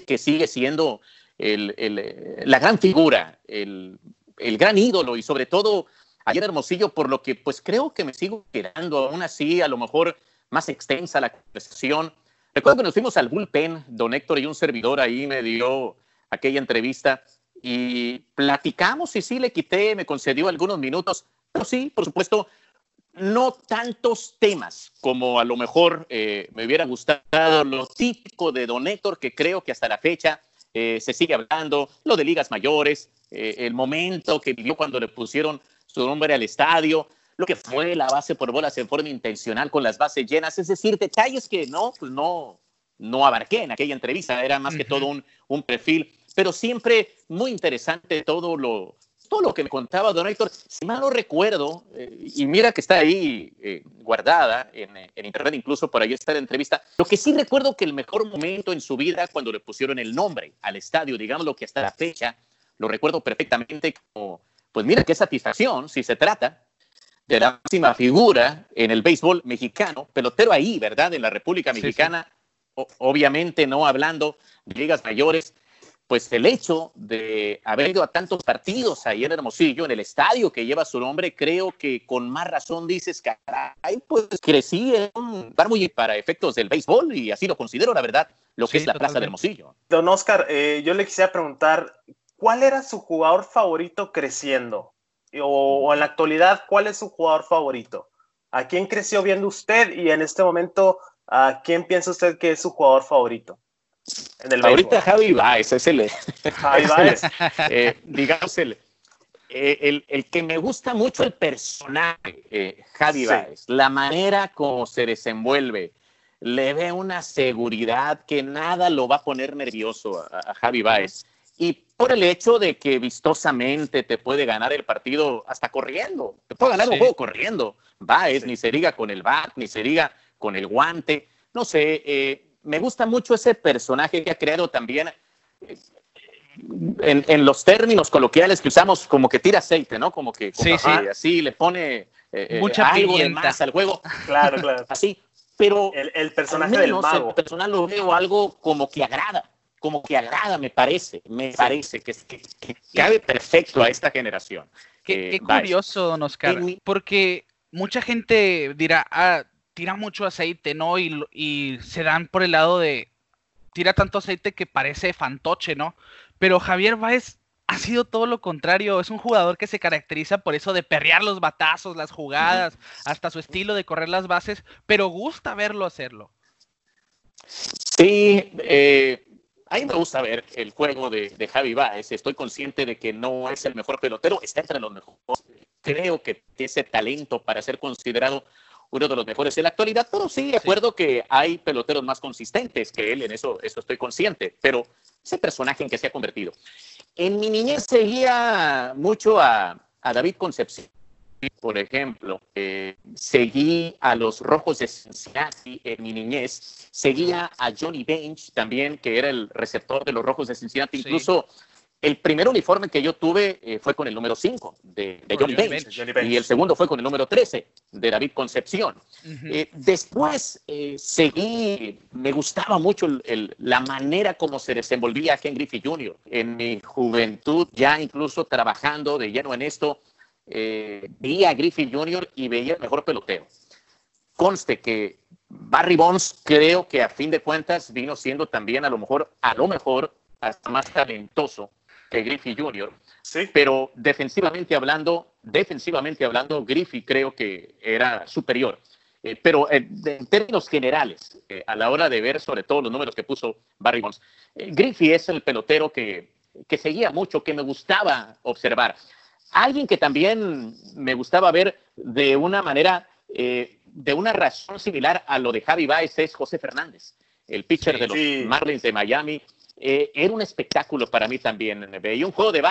que sigue siendo el, el, la gran figura, el, el, gran ídolo y sobre todo ayer Hermosillo, por lo que pues creo que me sigo quedando aún así, a lo mejor más extensa la conversación. Recuerdo que nos fuimos al bullpen, don Héctor y un servidor ahí me dio aquella entrevista y platicamos y sí le quité, me concedió algunos minutos sí, por supuesto, no tantos temas como a lo mejor eh, me hubiera gustado, lo típico de Don Héctor, que creo que hasta la fecha eh, se sigue hablando, lo de ligas mayores, eh, el momento que vivió cuando le pusieron su nombre al estadio, lo que fue la base por bolas en forma intencional con las bases llenas, es decir, detalles que no, pues no, no abarqué en aquella entrevista, era más que todo un, un perfil, pero siempre muy interesante todo lo, todo lo que me contaba don Héctor, si mal no recuerdo, eh, y mira que está ahí eh, guardada en, en, internet, incluso por ahí está la entrevista, lo que sí recuerdo que el mejor momento en su vida cuando le pusieron el nombre al estadio, digamos lo que hasta la fecha, lo recuerdo perfectamente como, pues mira qué satisfacción si se trata de la máxima figura en el béisbol mexicano, pelotero ahí, ¿verdad? En la República Mexicana, obviamente no hablando de ligas mayores, pues el hecho de haber ido a tantos partidos ahí en Hermosillo, en el estadio que lleva su nombre, creo que con más razón dices, caray, pues crecí en un lugar muy para efectos del béisbol y así lo considero, la verdad, lo que es la Plaza de Hermosillo. Don Oscar, eh, yo le quisiera preguntar, ¿cuál era su jugador favorito creciendo? O, en la actualidad, ¿cuál es su jugador favorito? ¿A quién creció viendo usted y en este momento, a quién piensa usted que es su jugador favorito? En el Ahorita Javi Baez es el, Javi Baez. Eh, digamos, el, eh, el, el, que me gusta mucho el personaje, eh, Javi Baez, la manera como se desenvuelve, le ve una seguridad que nada lo va a poner nervioso a, Javi Baez. Y por el hecho de que vistosamente te puede ganar el partido hasta corriendo, te puede ganar un juego corriendo. Baez, ni se diga con el bat, ni se diga con el guante. No sé, eh, me gusta mucho ese personaje que ha creado también. Eh, en, los términos coloquiales que usamos, como que tira aceite, ¿no? Como que así le pone eh, Mucha algo más al juego. Claro, claro. Así pero el, personaje del mago. El personal lo veo algo como que agrada, como que agrada, me parece, me parece que, que, que, cabe perfecto a esta generación. Qué, eh, curioso, don Oscar, porque mucha gente dirá, ah, tira mucho aceite, ¿no? Y, y se dan por el lado de, tira tanto aceite que parece fantoche, ¿no? Pero Javier Báez ha sido todo lo contrario. Es un jugador que se caracteriza por eso de perrear los batazos, las jugadas, hasta su estilo de correr las bases, pero gusta verlo hacerlo. Sí, eh, a mí me gusta ver el juego de, Javi Baez. Estoy consciente de que no es el mejor pelotero, está entre los mejores. Creo que tiene ese talento para ser considerado uno de los mejores en la actualidad, pero sí, de acuerdo que hay peloteros más consistentes que él, en eso, eso estoy consciente, pero ese personaje en que se ha convertido. En mi niñez seguía mucho a, David Concepción, por ejemplo. Eh, seguí a los Rojos de Cincinnati en mi niñez. Seguía a Johnny Bench también, que era el receptor de los Rojos de Cincinnati. Incluso el primer uniforme que yo tuve eh, fue con el número 5 de, Johnny, Bench, y el segundo fue con el número 13 de David Concepción. Eh, después eh, seguí, me gustaba mucho la manera como se desenvolvía Ken Griffey Jr. En mi juventud, ya incluso trabajando de lleno en esto, veía a Griffey Jr. y veía el mejor pelotero. Conste que Barry Bonds creo que a fin de cuentas vino siendo también a lo mejor, a lo mejor, hasta más talentoso que Griffey Jr. Sí. Pero defensivamente hablando, defensivamente hablando, Griffey creo que era superior. Eh, pero eh, en términos generales, eh, a la hora de ver sobre todo los números que puso Barry Bonds, Griffey es el pelotero que, que seguía mucho, que me gustaba observar. Alguien que también me gustaba ver de una manera, de una razón similar a lo de Javi Baez es José Fernández, el pitcher de los Marlins de Miami, eh, era un espectáculo para mí también. Veía un juego de,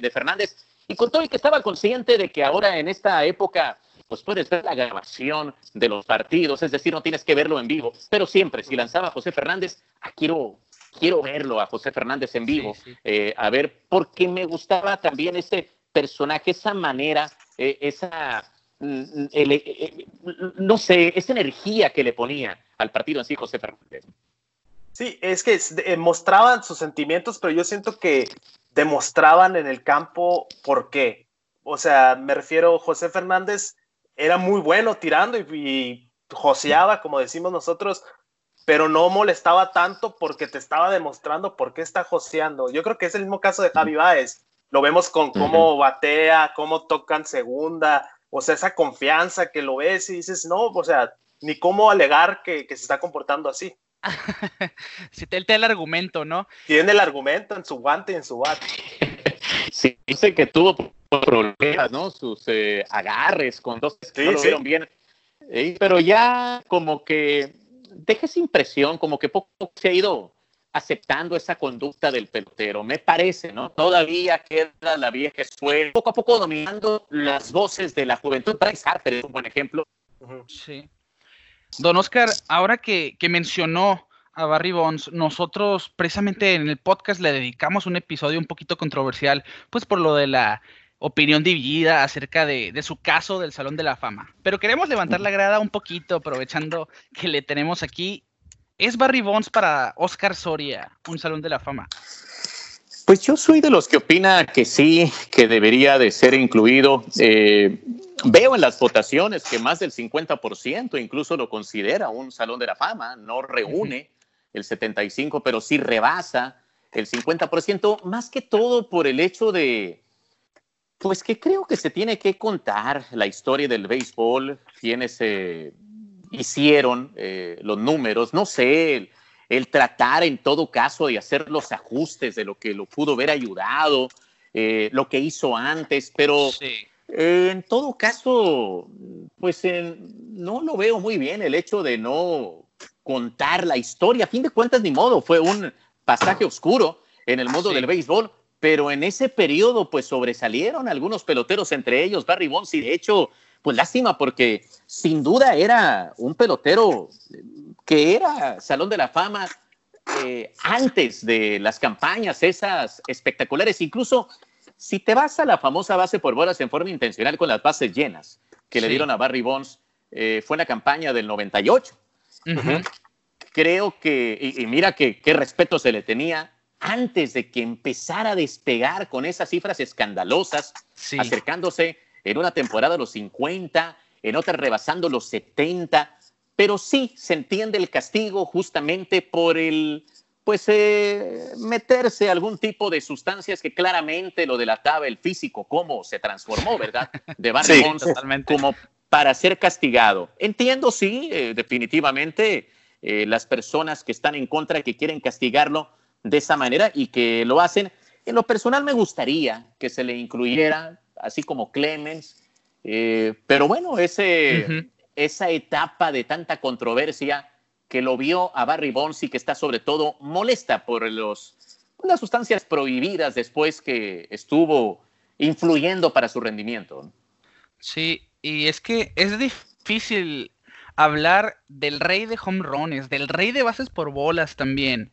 de, Fernández y con todo el que estaba consciente de que ahora en esta época pues puedes ver la grabación de los partidos, es decir, no tienes que verlo en vivo, pero siempre, si lanzaba José Fernández, ah, quiero, quiero verlo a José Fernández en vivo, eh, a ver, porque me gustaba también ese personaje, esa manera, eh, esa, mm, no sé, esa energía que le ponía al partido en sí José Fernández. Sí, es que eh, mostraban sus sentimientos, pero yo siento que demostraban en el campo por qué. O sea, me refiero, José Fernández era muy bueno tirando y, joseaba, como decimos nosotros, pero no molestaba tanto porque te estaba demostrando por qué está joseando. Yo creo que es el mismo caso de Javi Báez. Lo vemos con cómo batea, cómo tocan segunda, o sea, esa confianza que lo ves y dices, no, o sea, ni cómo alegar que se está comportando así. si te, el argumento, ¿no? Tiene el argumento en su guante y en su bate. Sí, dice que tuvo problemas, ¿no? Sus eh, agarres con dos sí, no lo vieron bien. pero ya como que deja esa impresión, como que poco se ha ido aceptando esa conducta del pelotero, me parece, ¿no? Todavía queda la vieja escuela, poco a poco dominando las voces de la juventud. Bryce Harper es un buen ejemplo. Sí. Don Oscar, ahora que, mencionó a Barry Bonds, nosotros precisamente en el podcast le dedicamos un episodio un poquito controversial, pues por lo de la opinión dividida acerca de, su caso del Salón de la Fama. Pero queremos levantar la grada un poquito, aprovechando que le tenemos aquí. ¿Es Barry Bonds para Oscar Soria un Salón de la Fama? Pues yo soy de los que opina que sí, que debería de ser incluido. Eh, veo en las votaciones que más del 50% incluso lo considera un salón de la fama, no reúne el 75%, pero sí rebasa el 50%, más que todo por el hecho de, pues que creo que se tiene que contar la historia del béisbol, quienes hicieron eh, los números, no sé, el tratar en todo caso de hacer los ajustes de lo que lo pudo haber ayudado, eh, lo que hizo antes, pero en todo caso, pues no lo veo muy bien el hecho de no contar la historia. A fin de cuentas, ni modo, fue un pasaje oscuro en el mundo del béisbol, pero en ese periodo pues sobresalieron algunos peloteros, entre ellos Barry Bonds, y de hecho, pues lástima porque sin duda era un pelotero que era Salón de la Fama eh, antes de las campañas esas espectaculares, incluso si te vas a la famosa base por bolas en forma intencional con las bases llenas que le dieron a Barry Bonds, eh, fue en la campaña del 98. Creo que, y, mira que qué respeto se le tenía antes de que empezara a despegar con esas cifras escandalosas, acercándose en una temporada a los 50, en otra rebasando los 70, pero sí se entiende el castigo justamente por el, pues, eh, meterse algún tipo de sustancias que claramente lo delataba el físico, cómo se transformó, ¿verdad? De Barry Bonds como para ser castigado. Entiendo, sí, eh, definitivamente eh, las personas que están en contra, que quieren castigarlo de esa manera y que lo hacen. En lo personal me gustaría que se le incluyera, así como Clemens, eh, pero bueno, ese, esa etapa de tanta controversia que lo vio a Barry Bonds y que está sobre todo molesta por los, las sustancias prohibidas después que estuvo influyendo para su rendimiento. Sí, y es que es difícil hablar del rey de home runs, del rey de bases por bolas también.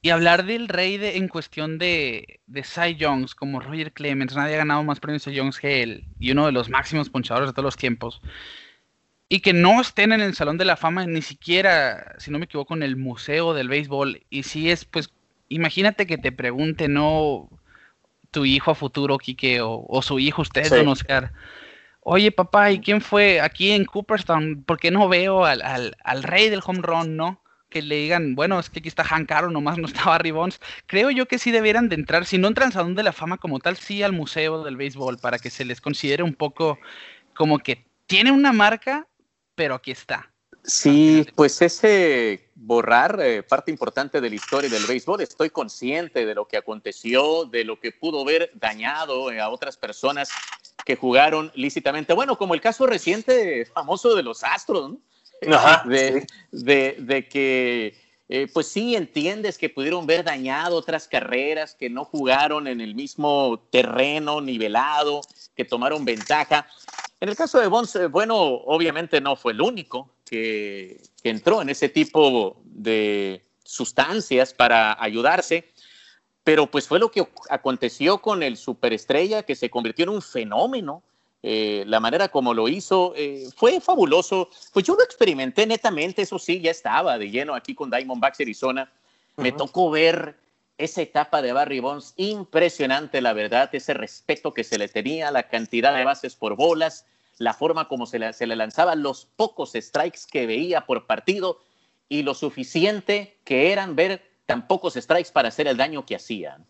Y hablar del rey de, en cuestión de, de Cy Jones, como Roger Clemens, nadie ha ganado más premios de Jones que él, y uno de los máximos ponchadores de todos los tiempos. Y que no estén en el Salón de la Fama, ni siquiera, si no me equivoco, en el Museo del Béisbol. Y si es, pues, imagínate que te pregunte, no tu hijo a futuro, Quique, o, su hijo, usted, don Oscar oye papá, ¿y quién fue aquí en Cooperstown? ¿Por qué no veo al, rey del home run, no? Que le digan, bueno, es que aquí está Hank Aaron, nomás no estaba Barry Bonds. Creo yo que sí debieran de entrar, si no entran al Salón de la Fama como tal, sí al Museo del Béisbol, para que se les considere un poco como que tiene una marca, pero aquí está. Sí, pues ese borrar eh, parte importante de la historia del béisbol, estoy consciente de lo que aconteció, de lo que pudo haber dañado eh, a otras personas que jugaron lícitamente. Bueno, como el caso reciente famoso de los Astros, ¿no? de, de, que, eh, pues sí, entiendes que pudieron ver dañado otras carreras, que no jugaron en el mismo terreno nivelado, que tomaron ventaja. En el caso de Bonds, bueno, obviamente no fue el único que, entró en ese tipo de sustancias para ayudarse, pero pues fue lo que aconteció con el superestrella que se convirtió en un fenómeno. Eh, la manera como lo hizo eh, fue fabuloso. Pues yo lo experimenté netamente, eso sí, ya estaba de lleno aquí con Diamondbacks Arizona. Me tocó ver esa etapa de Barry Bonds impresionante, la verdad, ese respeto que se le tenía, la cantidad de bases por bolas, la forma como se le, se le lanzaban los pocos strikes que veía por partido y lo suficiente que eran ver tan pocos strikes para hacer el daño que hacían.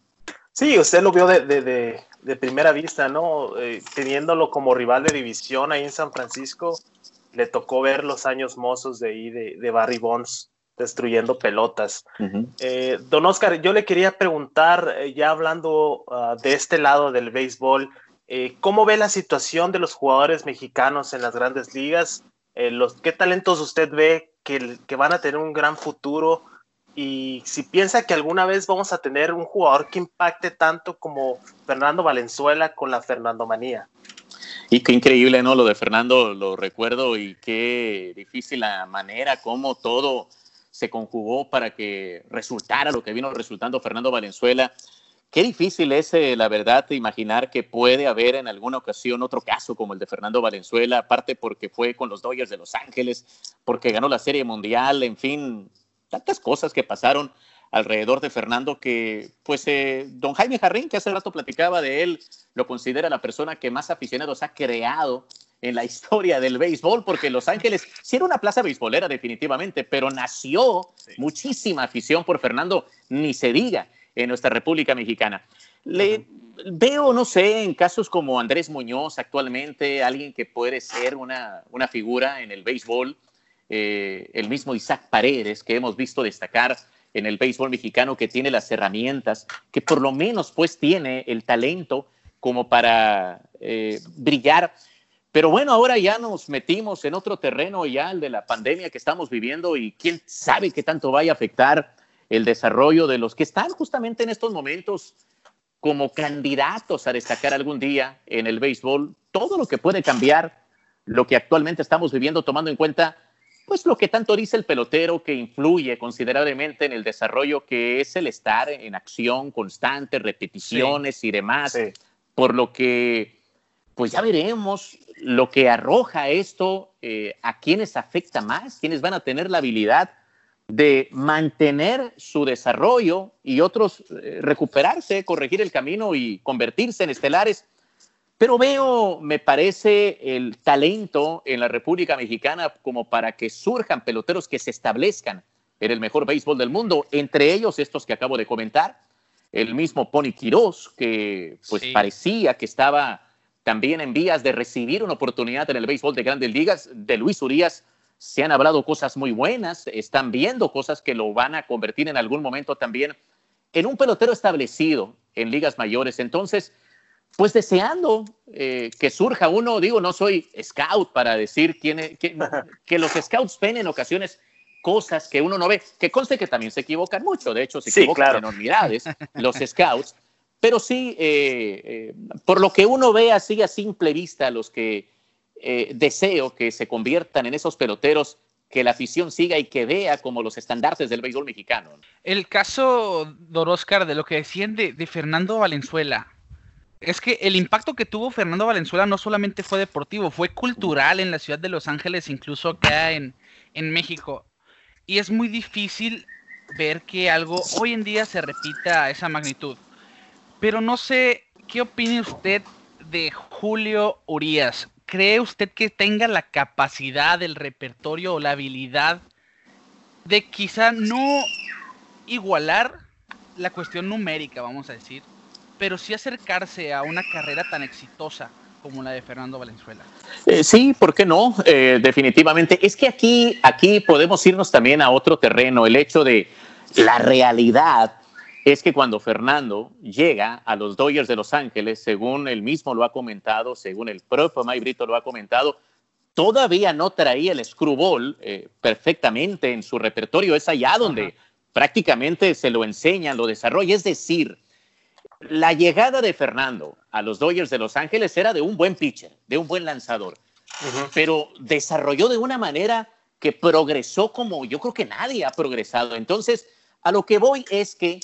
Sí, usted lo vio de, de, de, primera vista, ¿no? Eh, teniéndolo como rival de división ahí en San Francisco, le tocó ver los años mozos de ahí de, Barry Bonds destruyendo pelotas. Eh, don Oscar, yo le quería preguntar, eh, ya hablando ah, de este lado del béisbol, eh, ¿cómo ve la situación de los jugadores mexicanos en las grandes ligas? Los, ¿Qué talentos usted ve que, que, van a tener un gran futuro? Y si piensa que alguna vez vamos a tener un jugador que impacte tanto como Fernando Valenzuela con la Fernando Manía. Y qué increíble, ¿no? Lo de Fernando lo recuerdo y qué difícil la manera como todo se conjugó para que resultara lo que vino resultando Fernando Valenzuela. Qué difícil es, eh, la verdad, imaginar que puede haber en alguna ocasión otro caso como el de Fernando Valenzuela, aparte porque fue con los Dodgers de Los Ángeles, porque ganó la Serie Mundial, en fin, tantas cosas que pasaron alrededor de Fernando que, pues, eh, don Jaime Jarrín, que hace rato platicaba de él, lo considera la persona que más aficionados ha creado en la historia del béisbol, porque Los Ángeles sí era una plaza beisbolera definitivamente, pero nació muchísima afición por Fernando, ni se diga, en nuestra República Mexicana. Le veo, no sé, en casos como Andrés Muñoz actualmente, alguien que puede ser una, una figura en el béisbol, eh, el mismo Isaac Paredes, que hemos visto destacar en el béisbol mexicano, que tiene las herramientas, que por lo menos pues tiene el talento como para eh, brillar. Pero bueno, ahora ya nos metimos en otro terreno, ya el de la pandemia que estamos viviendo y quién sabe qué tanto vaya a afectar el desarrollo de los que están justamente en estos momentos como candidatos a destacar algún día en el béisbol, todo lo que puede cambiar, lo que actualmente estamos viviendo, tomando en cuenta, pues lo que tanto dice el pelotero que influye considerablemente en el desarrollo, que es el estar en acción constante, repeticiones y demás, por lo que, pues ya veremos lo que arroja esto, eh, a quienes afecta más, quienes van a tener la habilidad de mantener su desarrollo y otros eh, recuperarse, corregir el camino y convertirse en estelares. Pero veo, me parece, el talento en la República Mexicana como para que surjan peloteros que se establezcan en el mejor béisbol del mundo, entre ellos estos que acabo de comentar, el mismo Pony Quirós, que pues parecía que estaba también en vías de recibir una oportunidad en el béisbol de grandes ligas, de Luis Urias, se han hablado cosas muy buenas, están viendo cosas que lo van a convertir en algún momento también en un pelotero establecido en ligas mayores. Entonces, pues deseando eh, que surja uno, digo, no soy scout para decir quién que, que, los scouts ven en ocasiones cosas que uno no ve, que conste que también se equivocan mucho, de hecho se equivocan enormidades los scouts, pero sí, eh, eh, por lo que uno ve así a simple vista, los que eh, deseo que se conviertan en esos peloteros que la afición siga y que vea como los estandartes del béisbol mexicano. El caso, Don Oscar, de lo que decían de, Fernando Valenzuela, es que el impacto que tuvo Fernando Valenzuela no solamente fue deportivo, fue cultural en la ciudad de Los Ángeles, incluso acá en, en México. Y es muy difícil ver que algo hoy en día se repita a esa magnitud. Pero no sé qué opina usted de Julio Urias. ¿Cree usted que tenga la capacidad, el repertorio o la habilidad de quizá no igualar la cuestión numérica, vamos a decir, pero sí acercarse a una carrera tan exitosa como la de Fernando Valenzuela. Eh, sí, ¿por qué no? Eh, definitivamente. Es que aquí, aquí podemos irnos también a otro terreno, el hecho de la realidad es que cuando Fernando llega a los Dodgers de Los Ángeles, según él mismo lo ha comentado, según el propio Mike Brito lo ha comentado, todavía no traía el screwball eh, perfectamente en su repertorio. Es allá donde prácticamente se lo enseñan, lo desarrolla. Es decir, la llegada de Fernando a los Dodgers de Los Ángeles era de un buen pitcher, de un buen lanzador, pero desarrolló de una manera que progresó como yo creo que nadie ha progresado. Entonces, a lo que voy es que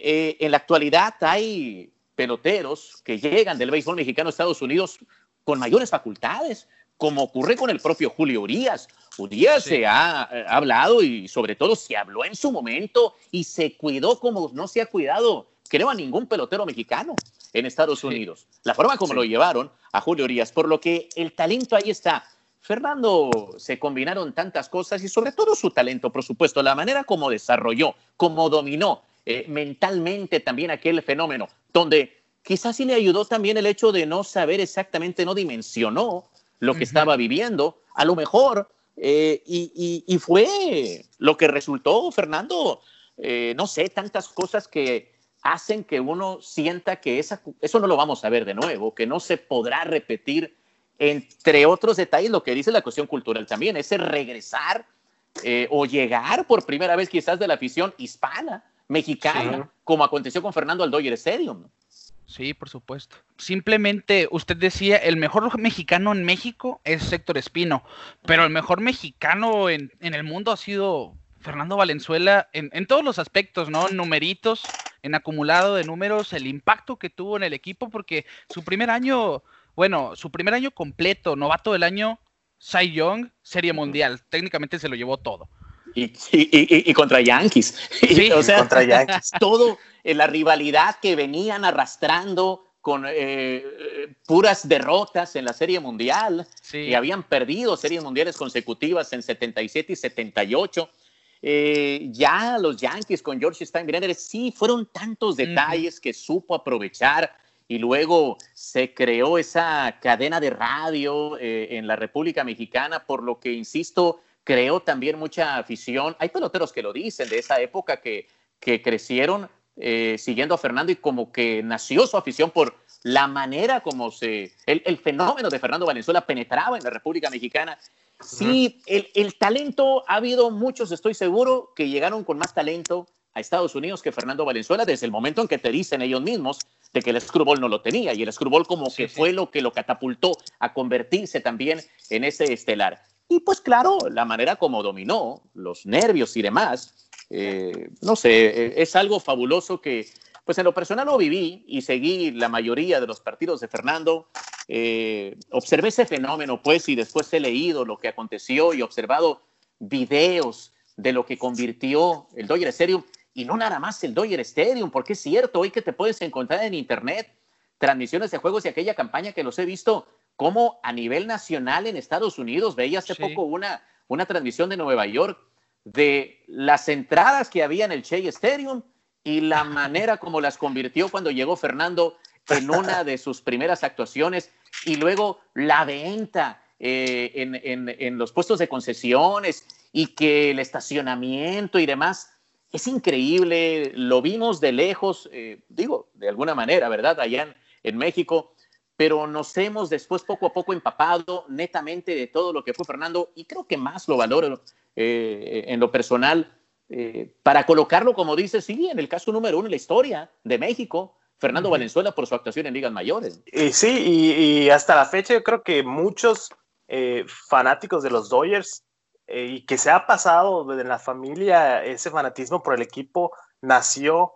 eh, en la actualidad hay peloteros que llegan del béisbol mexicano a Estados Unidos con mayores facultades, como ocurre con el propio Julio Urias. Urias se ha, eh, hablado y sobre todo se habló en su momento y se cuidó como no se ha cuidado, creo, a ningún pelotero mexicano en Estados Unidos. La forma como lo llevaron a Julio Urias, por lo que el talento ahí está. Fernando se combinaron tantas cosas y sobre todo su talento, por supuesto, la manera como desarrolló, como dominó eh, mentalmente también aquel fenómeno, donde quizás sí le ayudó también el hecho de no saber exactamente, no dimensionó lo que estaba viviendo, a lo mejor, eh, y, fue lo que resultó, Fernando, eh, no sé, tantas cosas que hacen que uno sienta que esa, eso no lo vamos a ver de nuevo, que no se podrá repetir, entre otros detalles, lo que dice la cuestión cultural también, ese regresar o llegar por primera vez quizás de la afición hispana mexicana, como aconteció con Fernando al Dodger Stadium. Sí, por supuesto. Simplemente usted decía, el mejor mexicano en México es Héctor Espino, pero el mejor mexicano en, el mundo ha sido Fernando Valenzuela en, todos los aspectos, ¿no? En numeritos, en acumulado de números, el impacto que tuvo en el equipo, porque su primer año, bueno, su primer año completo, novato del año, Cy Young, Serie Mundial, técnicamente se lo llevó todo. Y, contra Yankees. o sea, contra Yankees. Todo en la rivalidad que venían arrastrando con eh, puras derrotas en la Serie Mundial y habían perdido series mundiales consecutivas en 77 y 78. Eh, ya los Yankees con George Steinbrenner, sí, fueron tantos detalles que supo aprovechar y luego se creó esa cadena de radio eh, en la República Mexicana, por lo que, insisto, creó también mucha afición. Hay peloteros que lo dicen de esa época que, que crecieron eh, siguiendo a Fernando y como que nació su afición por la manera como se, el, fenómeno de Fernando Valenzuela penetraba en la República Mexicana. Sí, el, el, talento, ha habido muchos, estoy seguro, que llegaron con más talento a Estados Unidos que Fernando Valenzuela desde el momento en que te dicen ellos mismos de que el screwball no lo tenía y el screwball como que fue lo que lo catapultó a convertirse también en ese estelar. Y pues claro, la manera como dominó, los nervios y demás, eh, no sé, eh, es algo fabuloso que pues en lo personal lo viví y seguí la mayoría de los partidos de Fernando. Eh, observé ese fenómeno, pues, y después he leído lo que aconteció y observado videos de lo que convirtió el Dodger Stadium y no nada más el Dodger Stadium, porque es cierto, hoy que te puedes encontrar en internet transmisiones de juegos y aquella campaña que los he visto, como a nivel nacional en Estados Unidos, veía hace poco una, una transmisión de Nueva York de las entradas que había en el Shea Stadium y la manera como las convirtió cuando llegó Fernando en una de sus primeras actuaciones y luego la venta eh, en, en, en los puestos de concesiones y que el estacionamiento y demás es increíble, lo vimos de lejos, eh, digo, de alguna manera, ¿verdad? Allá en, México, pero nos hemos después poco a poco empapado netamente de todo lo que fue Fernando y creo que más lo valoro eh, en lo personal eh, para colocarlo, como dice, sí, en el caso número uno en la historia de México, Fernando Valenzuela por su actuación en ligas mayores. Y sí, y, hasta la fecha yo creo que muchos fanáticos de los Dodgers eh, y que se ha pasado en la familia ese fanatismo por el equipo nació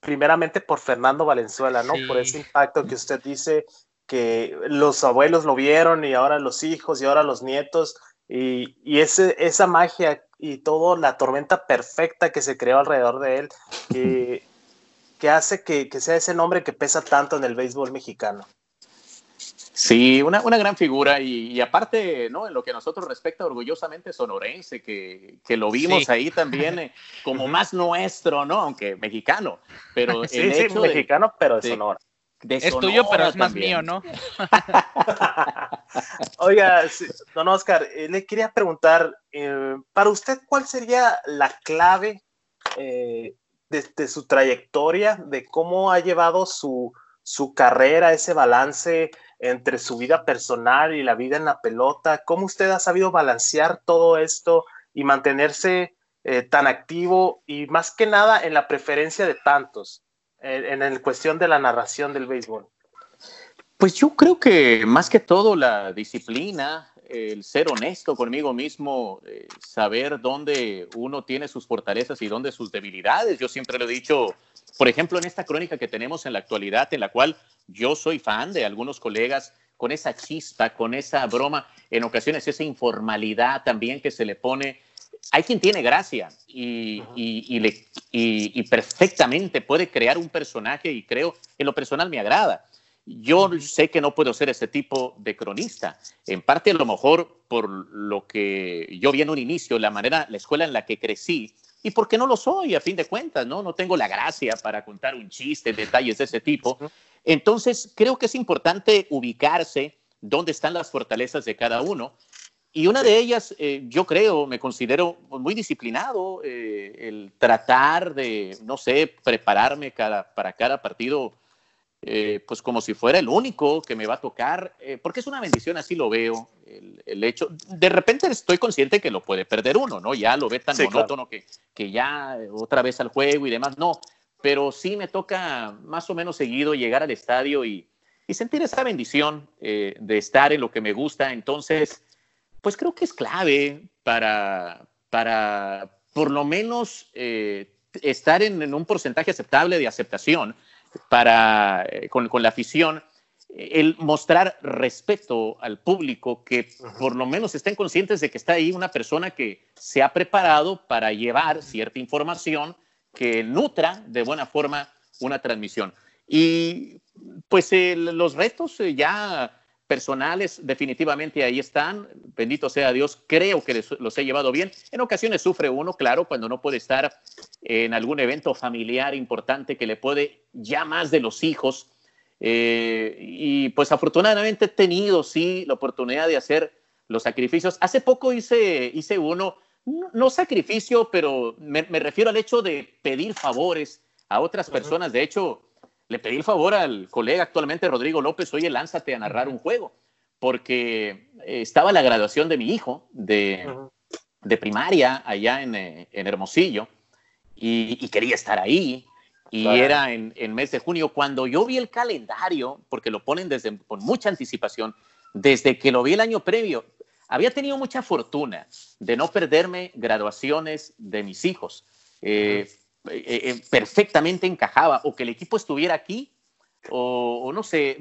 primeramente por Fernando Valenzuela, ¿no? Por ese impacto que usted dice que los abuelos lo vieron y ahora los hijos y ahora los nietos y, y ese, esa magia y toda la tormenta perfecta que se creó alrededor de él que, que hace que, que sea ese nombre que pesa tanto en el béisbol mexicano. Sí, una, una gran figura y, aparte, ¿no? En lo que a nosotros respecta, orgullosamente sonorense, que, que lo vimos ahí también eh, como más nuestro, ¿no? Aunque mexicano, pero sí, sí, mexicano, pero de, Sonora. Es tuyo, pero es más mío, ¿no? Oiga, don Oscar, eh, le quería preguntar, eh, para usted, ¿cuál sería la clave de, de, su trayectoria, de cómo ha llevado su, su carrera, ese balance entre su vida personal y la vida en la pelota. ¿Cómo usted ha sabido balancear todo esto y mantenerse eh, tan activo y más que nada en la preferencia de tantos, en, en cuestión de la narración del béisbol? Pues yo creo que más que todo la disciplina, el ser honesto conmigo mismo, eh, saber dónde uno tiene sus fortalezas y dónde sus debilidades. Yo siempre lo he dicho, por ejemplo, en esta crónica que tenemos en la actualidad, en la cual yo soy fan de algunos colegas con esa chispa, con esa broma, en ocasiones esa informalidad también que se le pone. Hay quien tiene gracia y, y, perfectamente puede crear un personaje y creo, en lo personal me agrada. Yo sé que no puedo ser ese tipo de cronista, en parte a lo mejor por lo que yo vi en un inicio, la manera, la escuela en la que crecí, y porque no lo soy, a fin de cuentas, ¿no? No tengo la gracia para contar un chiste, detalles de ese tipo. Entonces, creo que es importante ubicarse dónde están las fortalezas de cada uno. Y una de ellas, eh, yo creo, me considero muy disciplinado, eh, el tratar de, no sé, prepararme para cada partido eh, pues como si fuera el único que me va a tocar, porque es una bendición, así lo veo, el, hecho, de repente estoy consciente que lo puede perder uno, ¿no? Ya lo ve tan monótono que, que ya otra vez al juego y demás, no, pero sí me toca más o menos seguido llegar al estadio y, y sentir esa bendición de estar en lo que me gusta, entonces, pues creo que es clave para, para por lo menos estar en, en un porcentaje aceptable de aceptación para, eh, con, con, la afición, el mostrar respeto al público, que por lo menos estén conscientes de que está ahí una persona que se ha preparado para llevar cierta información que nutra de buena forma una transmisión. Y pues los retos eh, ya personales definitivamente ahí están, bendito sea Dios, creo que los he llevado bien. En ocasiones sufre uno, claro, cuando no puede estar en algún evento familiar importante que le puede ya más de los hijos. Eh, y pues afortunadamente he tenido, sí, la oportunidad de hacer los sacrificios. Hace poco hice, hice uno, no, sacrificio, pero me, refiero al hecho de pedir favores a otras personas. De hecho, le pedí el favor al colega actualmente, Rodrigo López, oye, lánzate a narrar un juego, porque eh, estaba la graduación de mi hijo de, primaria allá en, eh, Hermosillo y, quería estar ahí. Y era en, en mes de junio. Cuando yo vi el calendario, porque lo ponen desde con mucha anticipación, desde que lo vi el año previo, había tenido mucha fortuna de no perderme graduaciones de mis hijos. Eh, eh, eh, perfectamente encajaba o que el equipo estuviera aquí o, no sé,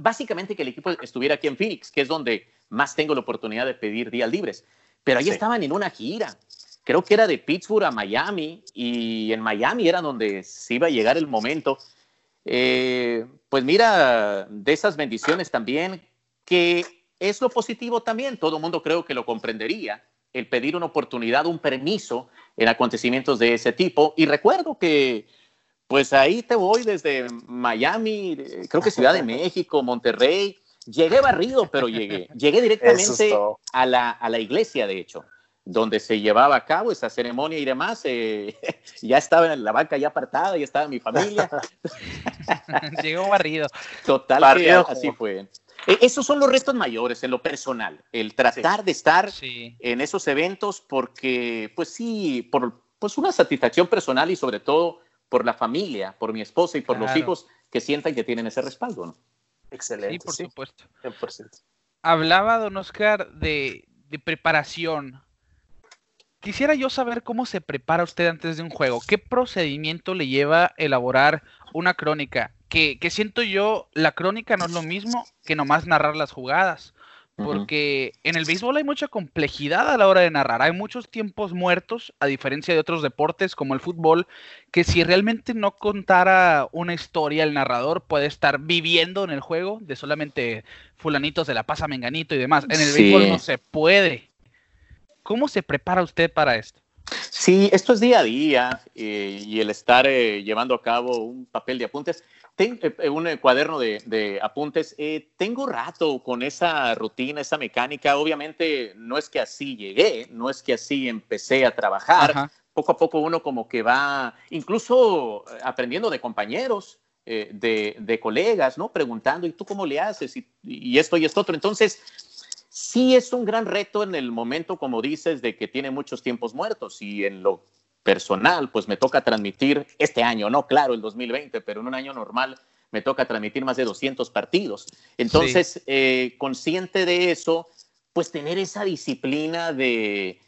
básicamente que el equipo estuviera aquí en Phoenix, que es donde más tengo la oportunidad de pedir días libres. Pero ahí estaban en una gira. Creo que era de Pittsburgh a Miami y en Miami era donde se iba a llegar el momento. pues mira, de esas bendiciones también que es lo positivo también, todo el mundo creo que lo comprendería, el pedir una oportunidad, un permiso en acontecimientos de ese tipo. Y recuerdo que, pues ahí te voy desde Miami, creo que Ciudad de México, Monterrey. Llegué barrido, pero llegué. Llegué directamente a la, a la iglesia, de hecho donde se llevaba a cabo esa ceremonia y demás. Eh, ya estaba en la banca ya apartada, ya estaba mi familia. Llegó barrido. Total, así fue. E, esos son los restos mayores en lo personal, el tratar de estar en esos eventos porque, pues sí, por pues una satisfacción personal y sobre todo por la familia, por mi esposa y por los hijos que sientan que tienen ese respaldo, ¿no? Excelente. Sí, por supuesto. 100%. Hablaba, don Oscar, de, de preparación. Quisiera yo saber cómo se prepara usted antes de un juego. ¿Qué procedimiento le lleva a elaborar una crónica? Que, siento yo, la crónica no es lo mismo que nomás narrar las jugadas. Porque en el béisbol hay mucha complejidad a la hora de narrar. Hay muchos tiempos muertos, a diferencia de otros deportes como el fútbol, que si realmente no contara una historia, el narrador puede estar viviendo en el juego de solamente fulanitos de la pasa menganito y demás. En el béisbol no se puede. ¿Cómo se prepara usted para esto? Sí, esto es día a día eh, y el estar eh, llevando a cabo un papel de apuntes. Eh, eh, un eh, cuaderno de, apuntes. tengo rato con esa rutina, esa mecánica. Obviamente no es que así llegué, no es que así empecé a trabajar. Poco a poco uno como que va, incluso aprendiendo de compañeros, de, colegas, ¿no? Preguntando, ¿y tú cómo le haces? Y, y esto y esto otro. Entonces, sí es un gran reto en el momento, como dices, de que tiene muchos tiempos muertos y en lo personal, pues me toca transmitir este año, no claro, el 2020, pero en un año normal me toca transmitir más de 200 partidos. Entonces, eh, consciente de eso, pues tener esa disciplina de,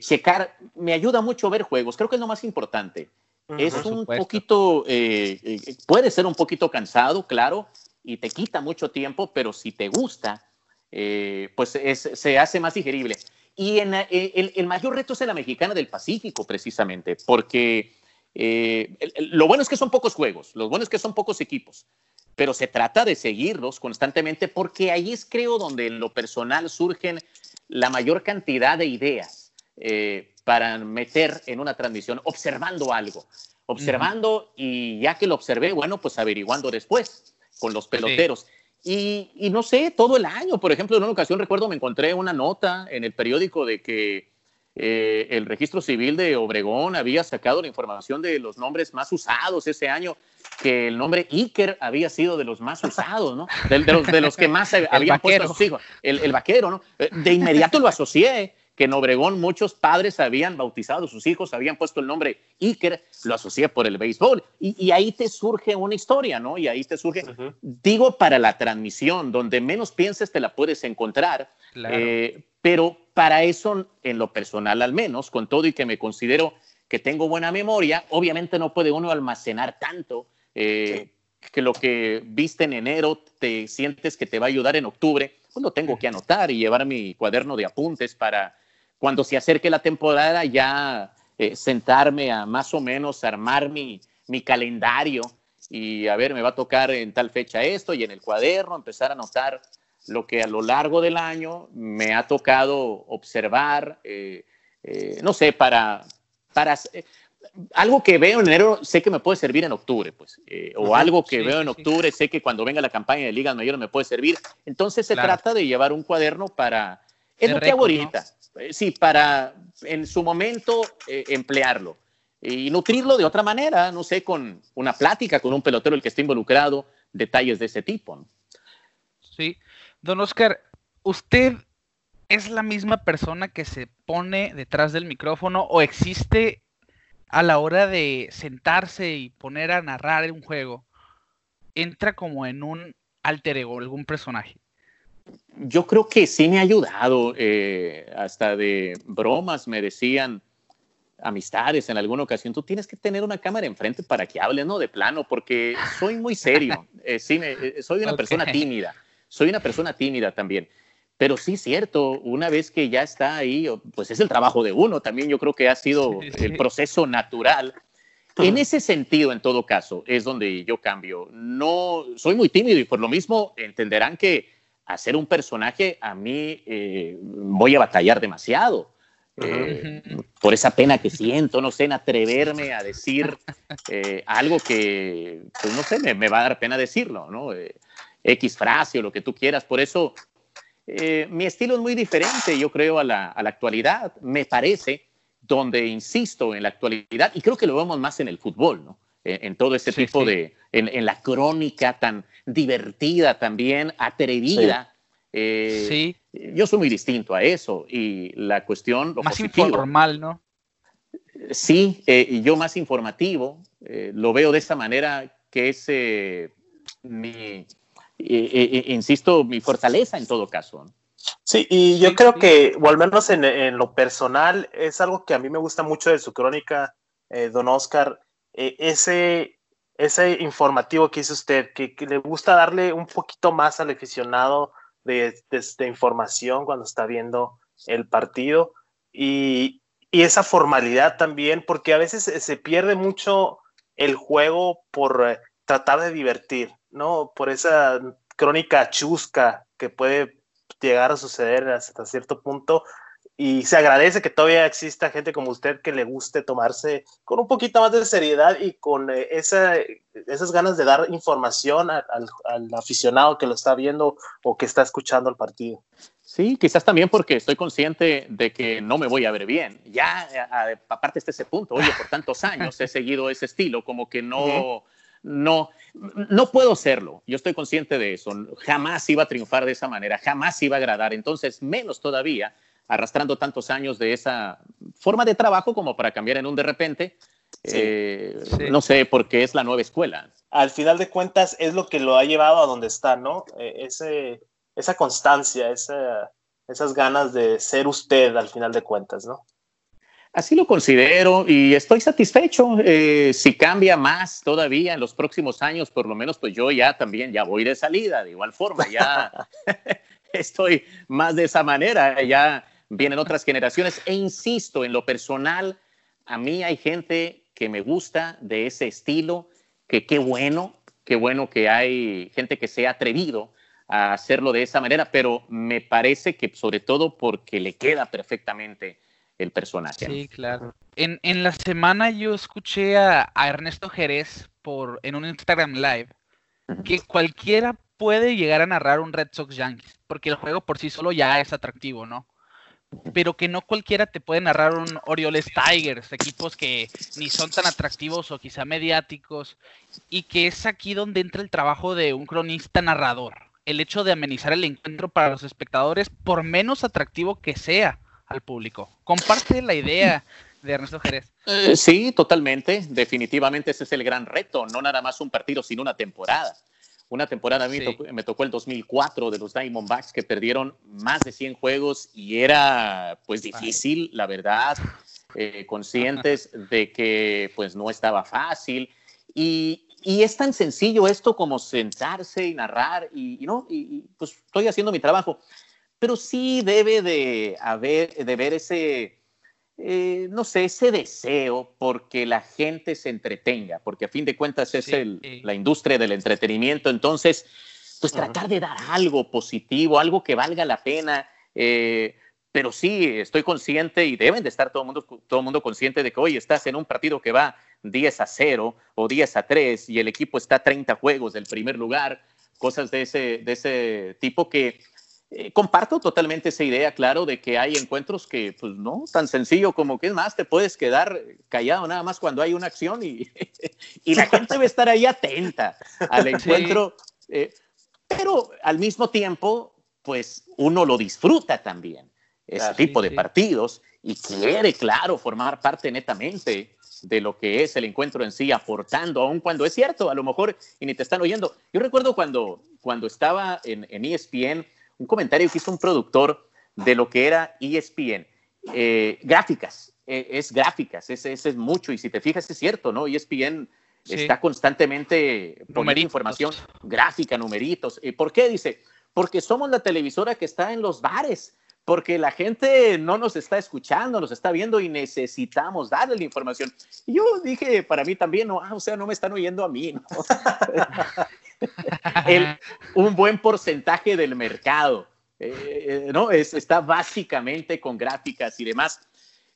checar, me ayuda mucho ver juegos, creo que es lo más importante. es un poquito, eh, eh, puede ser un poquito cansado, claro, y te quita mucho tiempo, pero si te gusta, pues se hace más digerible. Y en, eh, el, mayor reto es en la mexicana del Pacífico, precisamente, porque eh, lo bueno es que son pocos juegos, lo bueno es que son pocos equipos, pero se trata de seguirlos constantemente porque ahí es, creo, donde en lo personal surgen la mayor cantidad de ideas eh, para meter en una transmisión, observando algo, observando y ya que lo observé, bueno, pues averiguando después con los peloteros. Y, no sé, todo el año, por ejemplo, en una ocasión recuerdo me encontré una nota en el periódico de que eh, el registro civil de Obregón había sacado la información de los nombres más usados ese año, que el nombre Iker había sido de los más usados, ¿no? De, los, de los, que más habían puesto a sus hijos. El, el, vaquero, ¿no? Eh, de inmediato lo asocié que en Obregón muchos padres habían bautizado a sus hijos, habían puesto el nombre Iker, lo asocié por el béisbol. Y, ahí te surge una historia, ¿no? Y ahí te surge, digo, para la transmisión, donde menos pienses te la puedes encontrar. Eh, pero para eso, en lo personal al menos, con todo y que me considero que tengo buena memoria, obviamente no puede uno almacenar tanto. Eh, que lo que viste en enero te sientes que te va a ayudar en octubre, pues lo tengo que anotar y llevar mi cuaderno de apuntes para cuando se acerque la temporada ya eh, sentarme a más o menos armar mi, mi calendario y a ver, me va a tocar en tal fecha esto y en el cuaderno empezar a notar lo que a lo largo del año me ha tocado observar, eh, eh, no sé, para, para algo que veo en enero sé que me puede servir en octubre, pues, o algo que veo en octubre sé que cuando venga la campaña de ligas mayores me puede servir. Entonces se trata de llevar un cuaderno para Es lo que hago ahorita. Eh, sí, para en su momento eh, emplearlo y nutrirlo de otra manera, no sé, con una plática con un pelotero el que esté involucrado, detalles de ese tipo. Sí. Don Oscar, ¿usted es la misma persona que se pone detrás del micrófono o existe a la hora de sentarse y poner a narrar un juego, entra como en un alter ego, algún personaje? Yo creo que sí me ha ayudado, eh, hasta de bromas me decían, amistades en alguna ocasión, tú tienes que tener una cámara enfrente para que hable, ¿no? De plano, porque soy muy serio, eh, sí, eh, soy una persona tímida, soy una persona tímida también. Pero sí, cierto, una vez que ya está ahí, pues es el trabajo de uno, también yo creo que ha sido el proceso natural. En ese sentido, en todo caso, es donde yo cambio. No, soy muy tímido y por lo mismo entenderán que hacer un personaje a mí eh, voy a batallar demasiado. Eh, por esa pena que siento, no sé, en atreverme a decir eh, algo que, pues no sé, me, va a dar pena decirlo, ¿no? X frase o lo que tú quieras. Por eso, mi estilo es muy diferente, yo creo, a la, a la, actualidad, me parece, donde insisto en la actualidad, y creo que lo vemos más en el fútbol, ¿no? En, todo ese tipo de, en, en, la crónica tan divertida también, atrevida. Eh, sí. Yo soy muy distinto a eso y la cuestión... más informal, ¿no? Sí, eh, yo más informativo, eh, lo veo de esta manera que es mi, insisto, mi fortaleza en todo caso. Sí, y yo creo que, o al menos en, en, lo personal, es algo que a mí me gusta mucho de su crónica, don Oscar, ese, ese informativo que hizo usted, que, que, le gusta darle un poquito más al aficionado de, de, información cuando está viendo el partido y, y, esa formalidad también, porque a veces se pierde mucho el juego por eh, tratar de divertir, ¿no? Por esa crónica chusca que puede llegar a suceder hasta cierto punto y se agradece que todavía exista gente como usted que le guste tomarse con un poquito más de seriedad y con eh, esa, esas ganas de dar información al, aficionado que lo está viendo o que está escuchando el partido. Sí, quizás también porque estoy consciente de que no me voy a ver bien. Ya, aparte de ese punto, oye, por tantos años he seguido ese estilo, como que no, no, no puedo serlo. Yo estoy consciente de eso. Jamás iba a triunfar de esa manera, jamás iba a agradar. Entonces, menos todavía arrastrando tantos años de esa forma de trabajo como para cambiar en un de repente. Eh, no sé, porque es la nueva escuela. Al final de cuentas es lo que lo ha llevado a donde está, ¿no? Eh, ese, esa constancia, esa, esas ganas de ser usted al final de cuentas, ¿no? Así lo considero y estoy satisfecho. Eh, si cambia más todavía en los próximos años, por lo menos pues yo ya también ya voy de salida, de igual forma, ya estoy más de esa manera, ya vienen otras generaciones. E insisto, en lo personal, a mí hay gente que me gusta de ese estilo, que qué bueno, qué bueno que hay gente que se ha atrevido a hacerlo de esa manera, pero me parece que sobre todo porque le queda perfectamente el personaje. Sí, claro. En, en la semana yo escuché a, a, Ernesto Jerez por, en un Instagram Live que cualquiera puede llegar a narrar un Red Sox Yankees, porque el juego por sí solo ya es atractivo, ¿no? Pero que no cualquiera te puede narrar un Orioles Tigers, equipos que ni son tan atractivos o quizá mediáticos, y que es aquí donde entra el trabajo de un cronista narrador. El hecho de amenizar el encuentro para los espectadores, por menos atractivo que sea al público. Comparte la idea de Ernesto Jerez. Eh, sí, totalmente. Definitivamente ese es el gran reto. No nada más un partido, sino una temporada. Una temporada a mí me tocó el 2004 de los Diamondbacks que perdieron más de 100 juegos y era pues difícil, la verdad, eh, conscientes de que pues no estaba fácil. Y, y, es tan sencillo esto como sentarse y narrar y, no, y, pues estoy haciendo mi trabajo. Pero sí debe de haber, de ver ese, eh, no sé, ese deseo porque la gente se entretenga, porque a fin de cuentas es la industria del entretenimiento, entonces, pues tratar de dar algo positivo, algo que valga la pena. Eh, pero sí, estoy consciente y deben de estar todo el mundo, todo mundo consciente de que hoy estás en un partido que va 10 a 0 o 10 a 3 y el equipo está a 30 juegos del primer lugar, cosas de ese, de ese tipo que eh, comparto totalmente esa idea, claro, de que hay encuentros que, pues no, tan sencillo como que es más, te puedes quedar callado nada más cuando hay una acción y, y la gente debe estar ahí atenta al encuentro. Eh, pero al mismo tiempo, pues uno lo disfruta también, ese tipo de partidos, y quiere, claro, formar parte netamente de lo que es el encuentro en sí, aportando, aun cuando es cierto, a lo mejor, y ni te están oyendo. Yo recuerdo cuando, cuando estaba en, en ESPN, un comentario que hizo un productor de lo que era ESPN. Eh, gráficas, eh, es gráficas, ese, es mucho, y si te fijas es cierto, ¿no? ESPN está constantemente poniendo información gráfica, numeritos. ¿Y por qué? Dice, porque somos la televisora que está en los bares, porque la gente no nos está escuchando, nos está viendo y necesitamos darle la información. Y yo dije, para mí también, no, ah, o sea, no me están oyendo a mí, ¿no? un buen porcentaje del mercado, eh, ¿no? Es, está básicamente con gráficas y demás.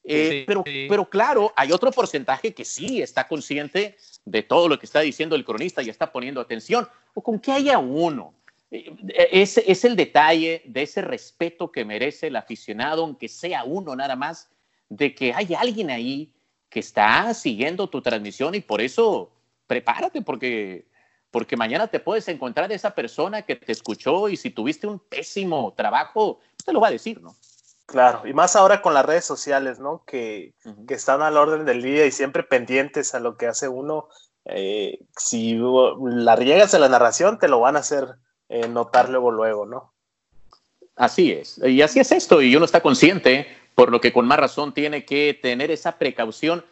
Eh, pero, pero claro, hay otro porcentaje que sí está consciente de todo lo que está diciendo el cronista y está poniendo atención, o con que haya uno. Eh, es, es el detalle de ese respeto que merece el aficionado, aunque sea uno nada más, de que hay alguien ahí que está siguiendo tu transmisión y por eso prepárate porque porque mañana te puedes encontrar esa persona que te escuchó y si tuviste un pésimo trabajo, te lo va a decir, ¿no? Claro, y más ahora con las redes sociales, ¿no? Que, que están al orden del día y siempre pendientes a lo que hace uno. Eh, si la riegas en la narración, te lo van a hacer eh, notar luego, luego, ¿no? Así es, y así es esto, y uno está consciente, por lo que con más razón tiene que tener esa precaución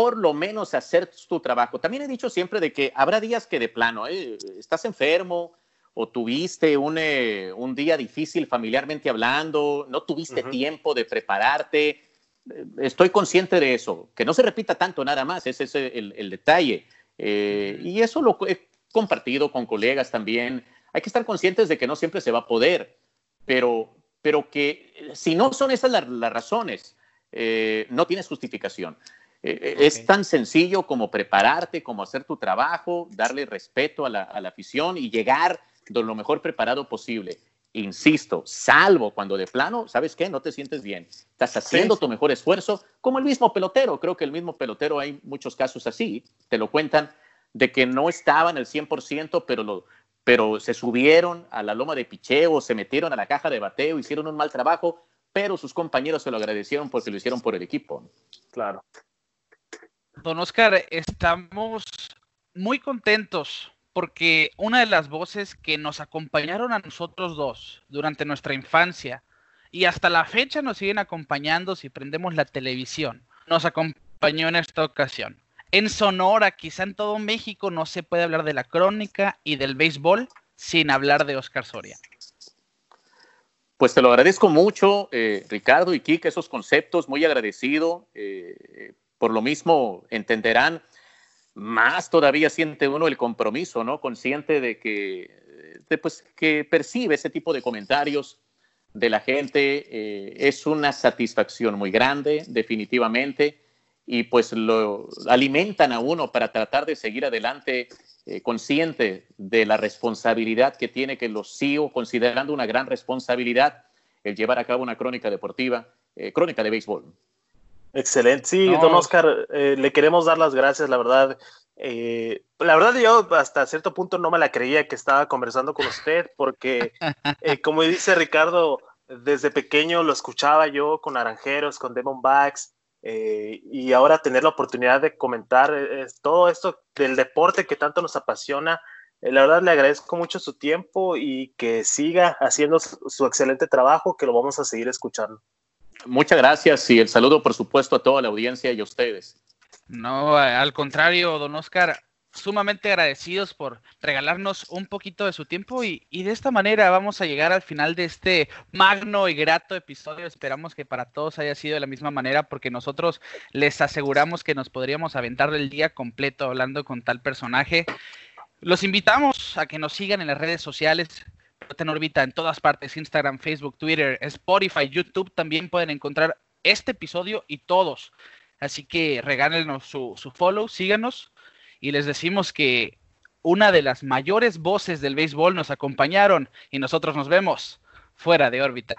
por lo menos hacer tu trabajo. También he dicho siempre de que habrá días que de plano, eh, estás enfermo o tuviste un, eh, un, día difícil familiarmente hablando, no tuviste tiempo de prepararte. Eh, estoy consciente de eso, que no se repita tanto nada más, ese es el, el detalle. y eso lo he compartido con colegas también. Hay que estar conscientes de que no siempre se va a poder, pero, pero que si no son esas las, las razones, no tienes justificación. Eh, eh, es tan sencillo como prepararte, como hacer tu trabajo, darle respeto a la, afición y llegar de lo mejor preparado posible. Insisto, salvo cuando de plano, ¿sabes qué? No te sientes bien. Estás haciendo tu mejor esfuerzo, como el mismo pelotero. Creo que el mismo pelotero, hay muchos casos así, te lo cuentan, de que no estaban al 100%, pero, lo, pero se subieron a la loma de picheo, se metieron a la caja de bateo, hicieron un mal trabajo, pero sus compañeros se lo agradecieron porque lo hicieron por el equipo. Claro. Don Oscar, estamos muy contentos porque una de las voces que nos acompañaron a nosotros dos durante nuestra infancia y hasta la fecha nos siguen acompañando si prendemos la televisión, nos acompañó en esta ocasión. En Sonora, quizá en todo México, no se puede hablar de la crónica y del béisbol sin hablar de Oscar Soria. Pues te lo agradezco mucho, eh, Ricardo y Kike, esos conceptos, muy agradecido. Eh, por lo mismo entenderán, más todavía siente uno el compromiso, ¿no? Consciente de que, pues, que percibe ese tipo de comentarios de la gente, eh, es una satisfacción muy grande, definitivamente, y pues lo alimentan a uno para tratar de seguir adelante eh, consciente de la responsabilidad que tiene, que lo sigo considerando una gran responsabilidad el llevar a cabo una crónica deportiva, eh, crónica de béisbol. Excelente, sí, don Oscar, eh, le queremos dar las gracias, la verdad. Eh, la verdad yo hasta cierto punto no me la creía que estaba conversando con usted, porque eh, como dice Ricardo, desde pequeño lo escuchaba yo con Naranjeros, con Demonbacks, y ahora tener la oportunidad de comentar todo esto del deporte que tanto nos apasiona, la verdad le agradezco mucho su tiempo y que siga haciendo su excelente trabajo, que lo vamos a seguir escuchando. Muchas gracias y el saludo, por supuesto, a toda la audiencia y a ustedes. No, al contrario, don Oscar, sumamente agradecidos por regalarnos un poquito de su tiempo y, de esta manera vamos a llegar al final de este magno y grato episodio. Esperamos que para todos haya sido de la misma manera porque nosotros les aseguramos que nos podríamos aventar el día completo hablando con tal personaje. Los invitamos a que nos sigan en las redes sociales, en órbita en todas partes, Instagram, Facebook, Twitter, Spotify, YouTube, también pueden encontrar este episodio y todos. Así que regálenos su, su follow, síganos y les decimos que una de las mayores voces del béisbol nos acompañaron y nosotros nos vemos fuera de órbita.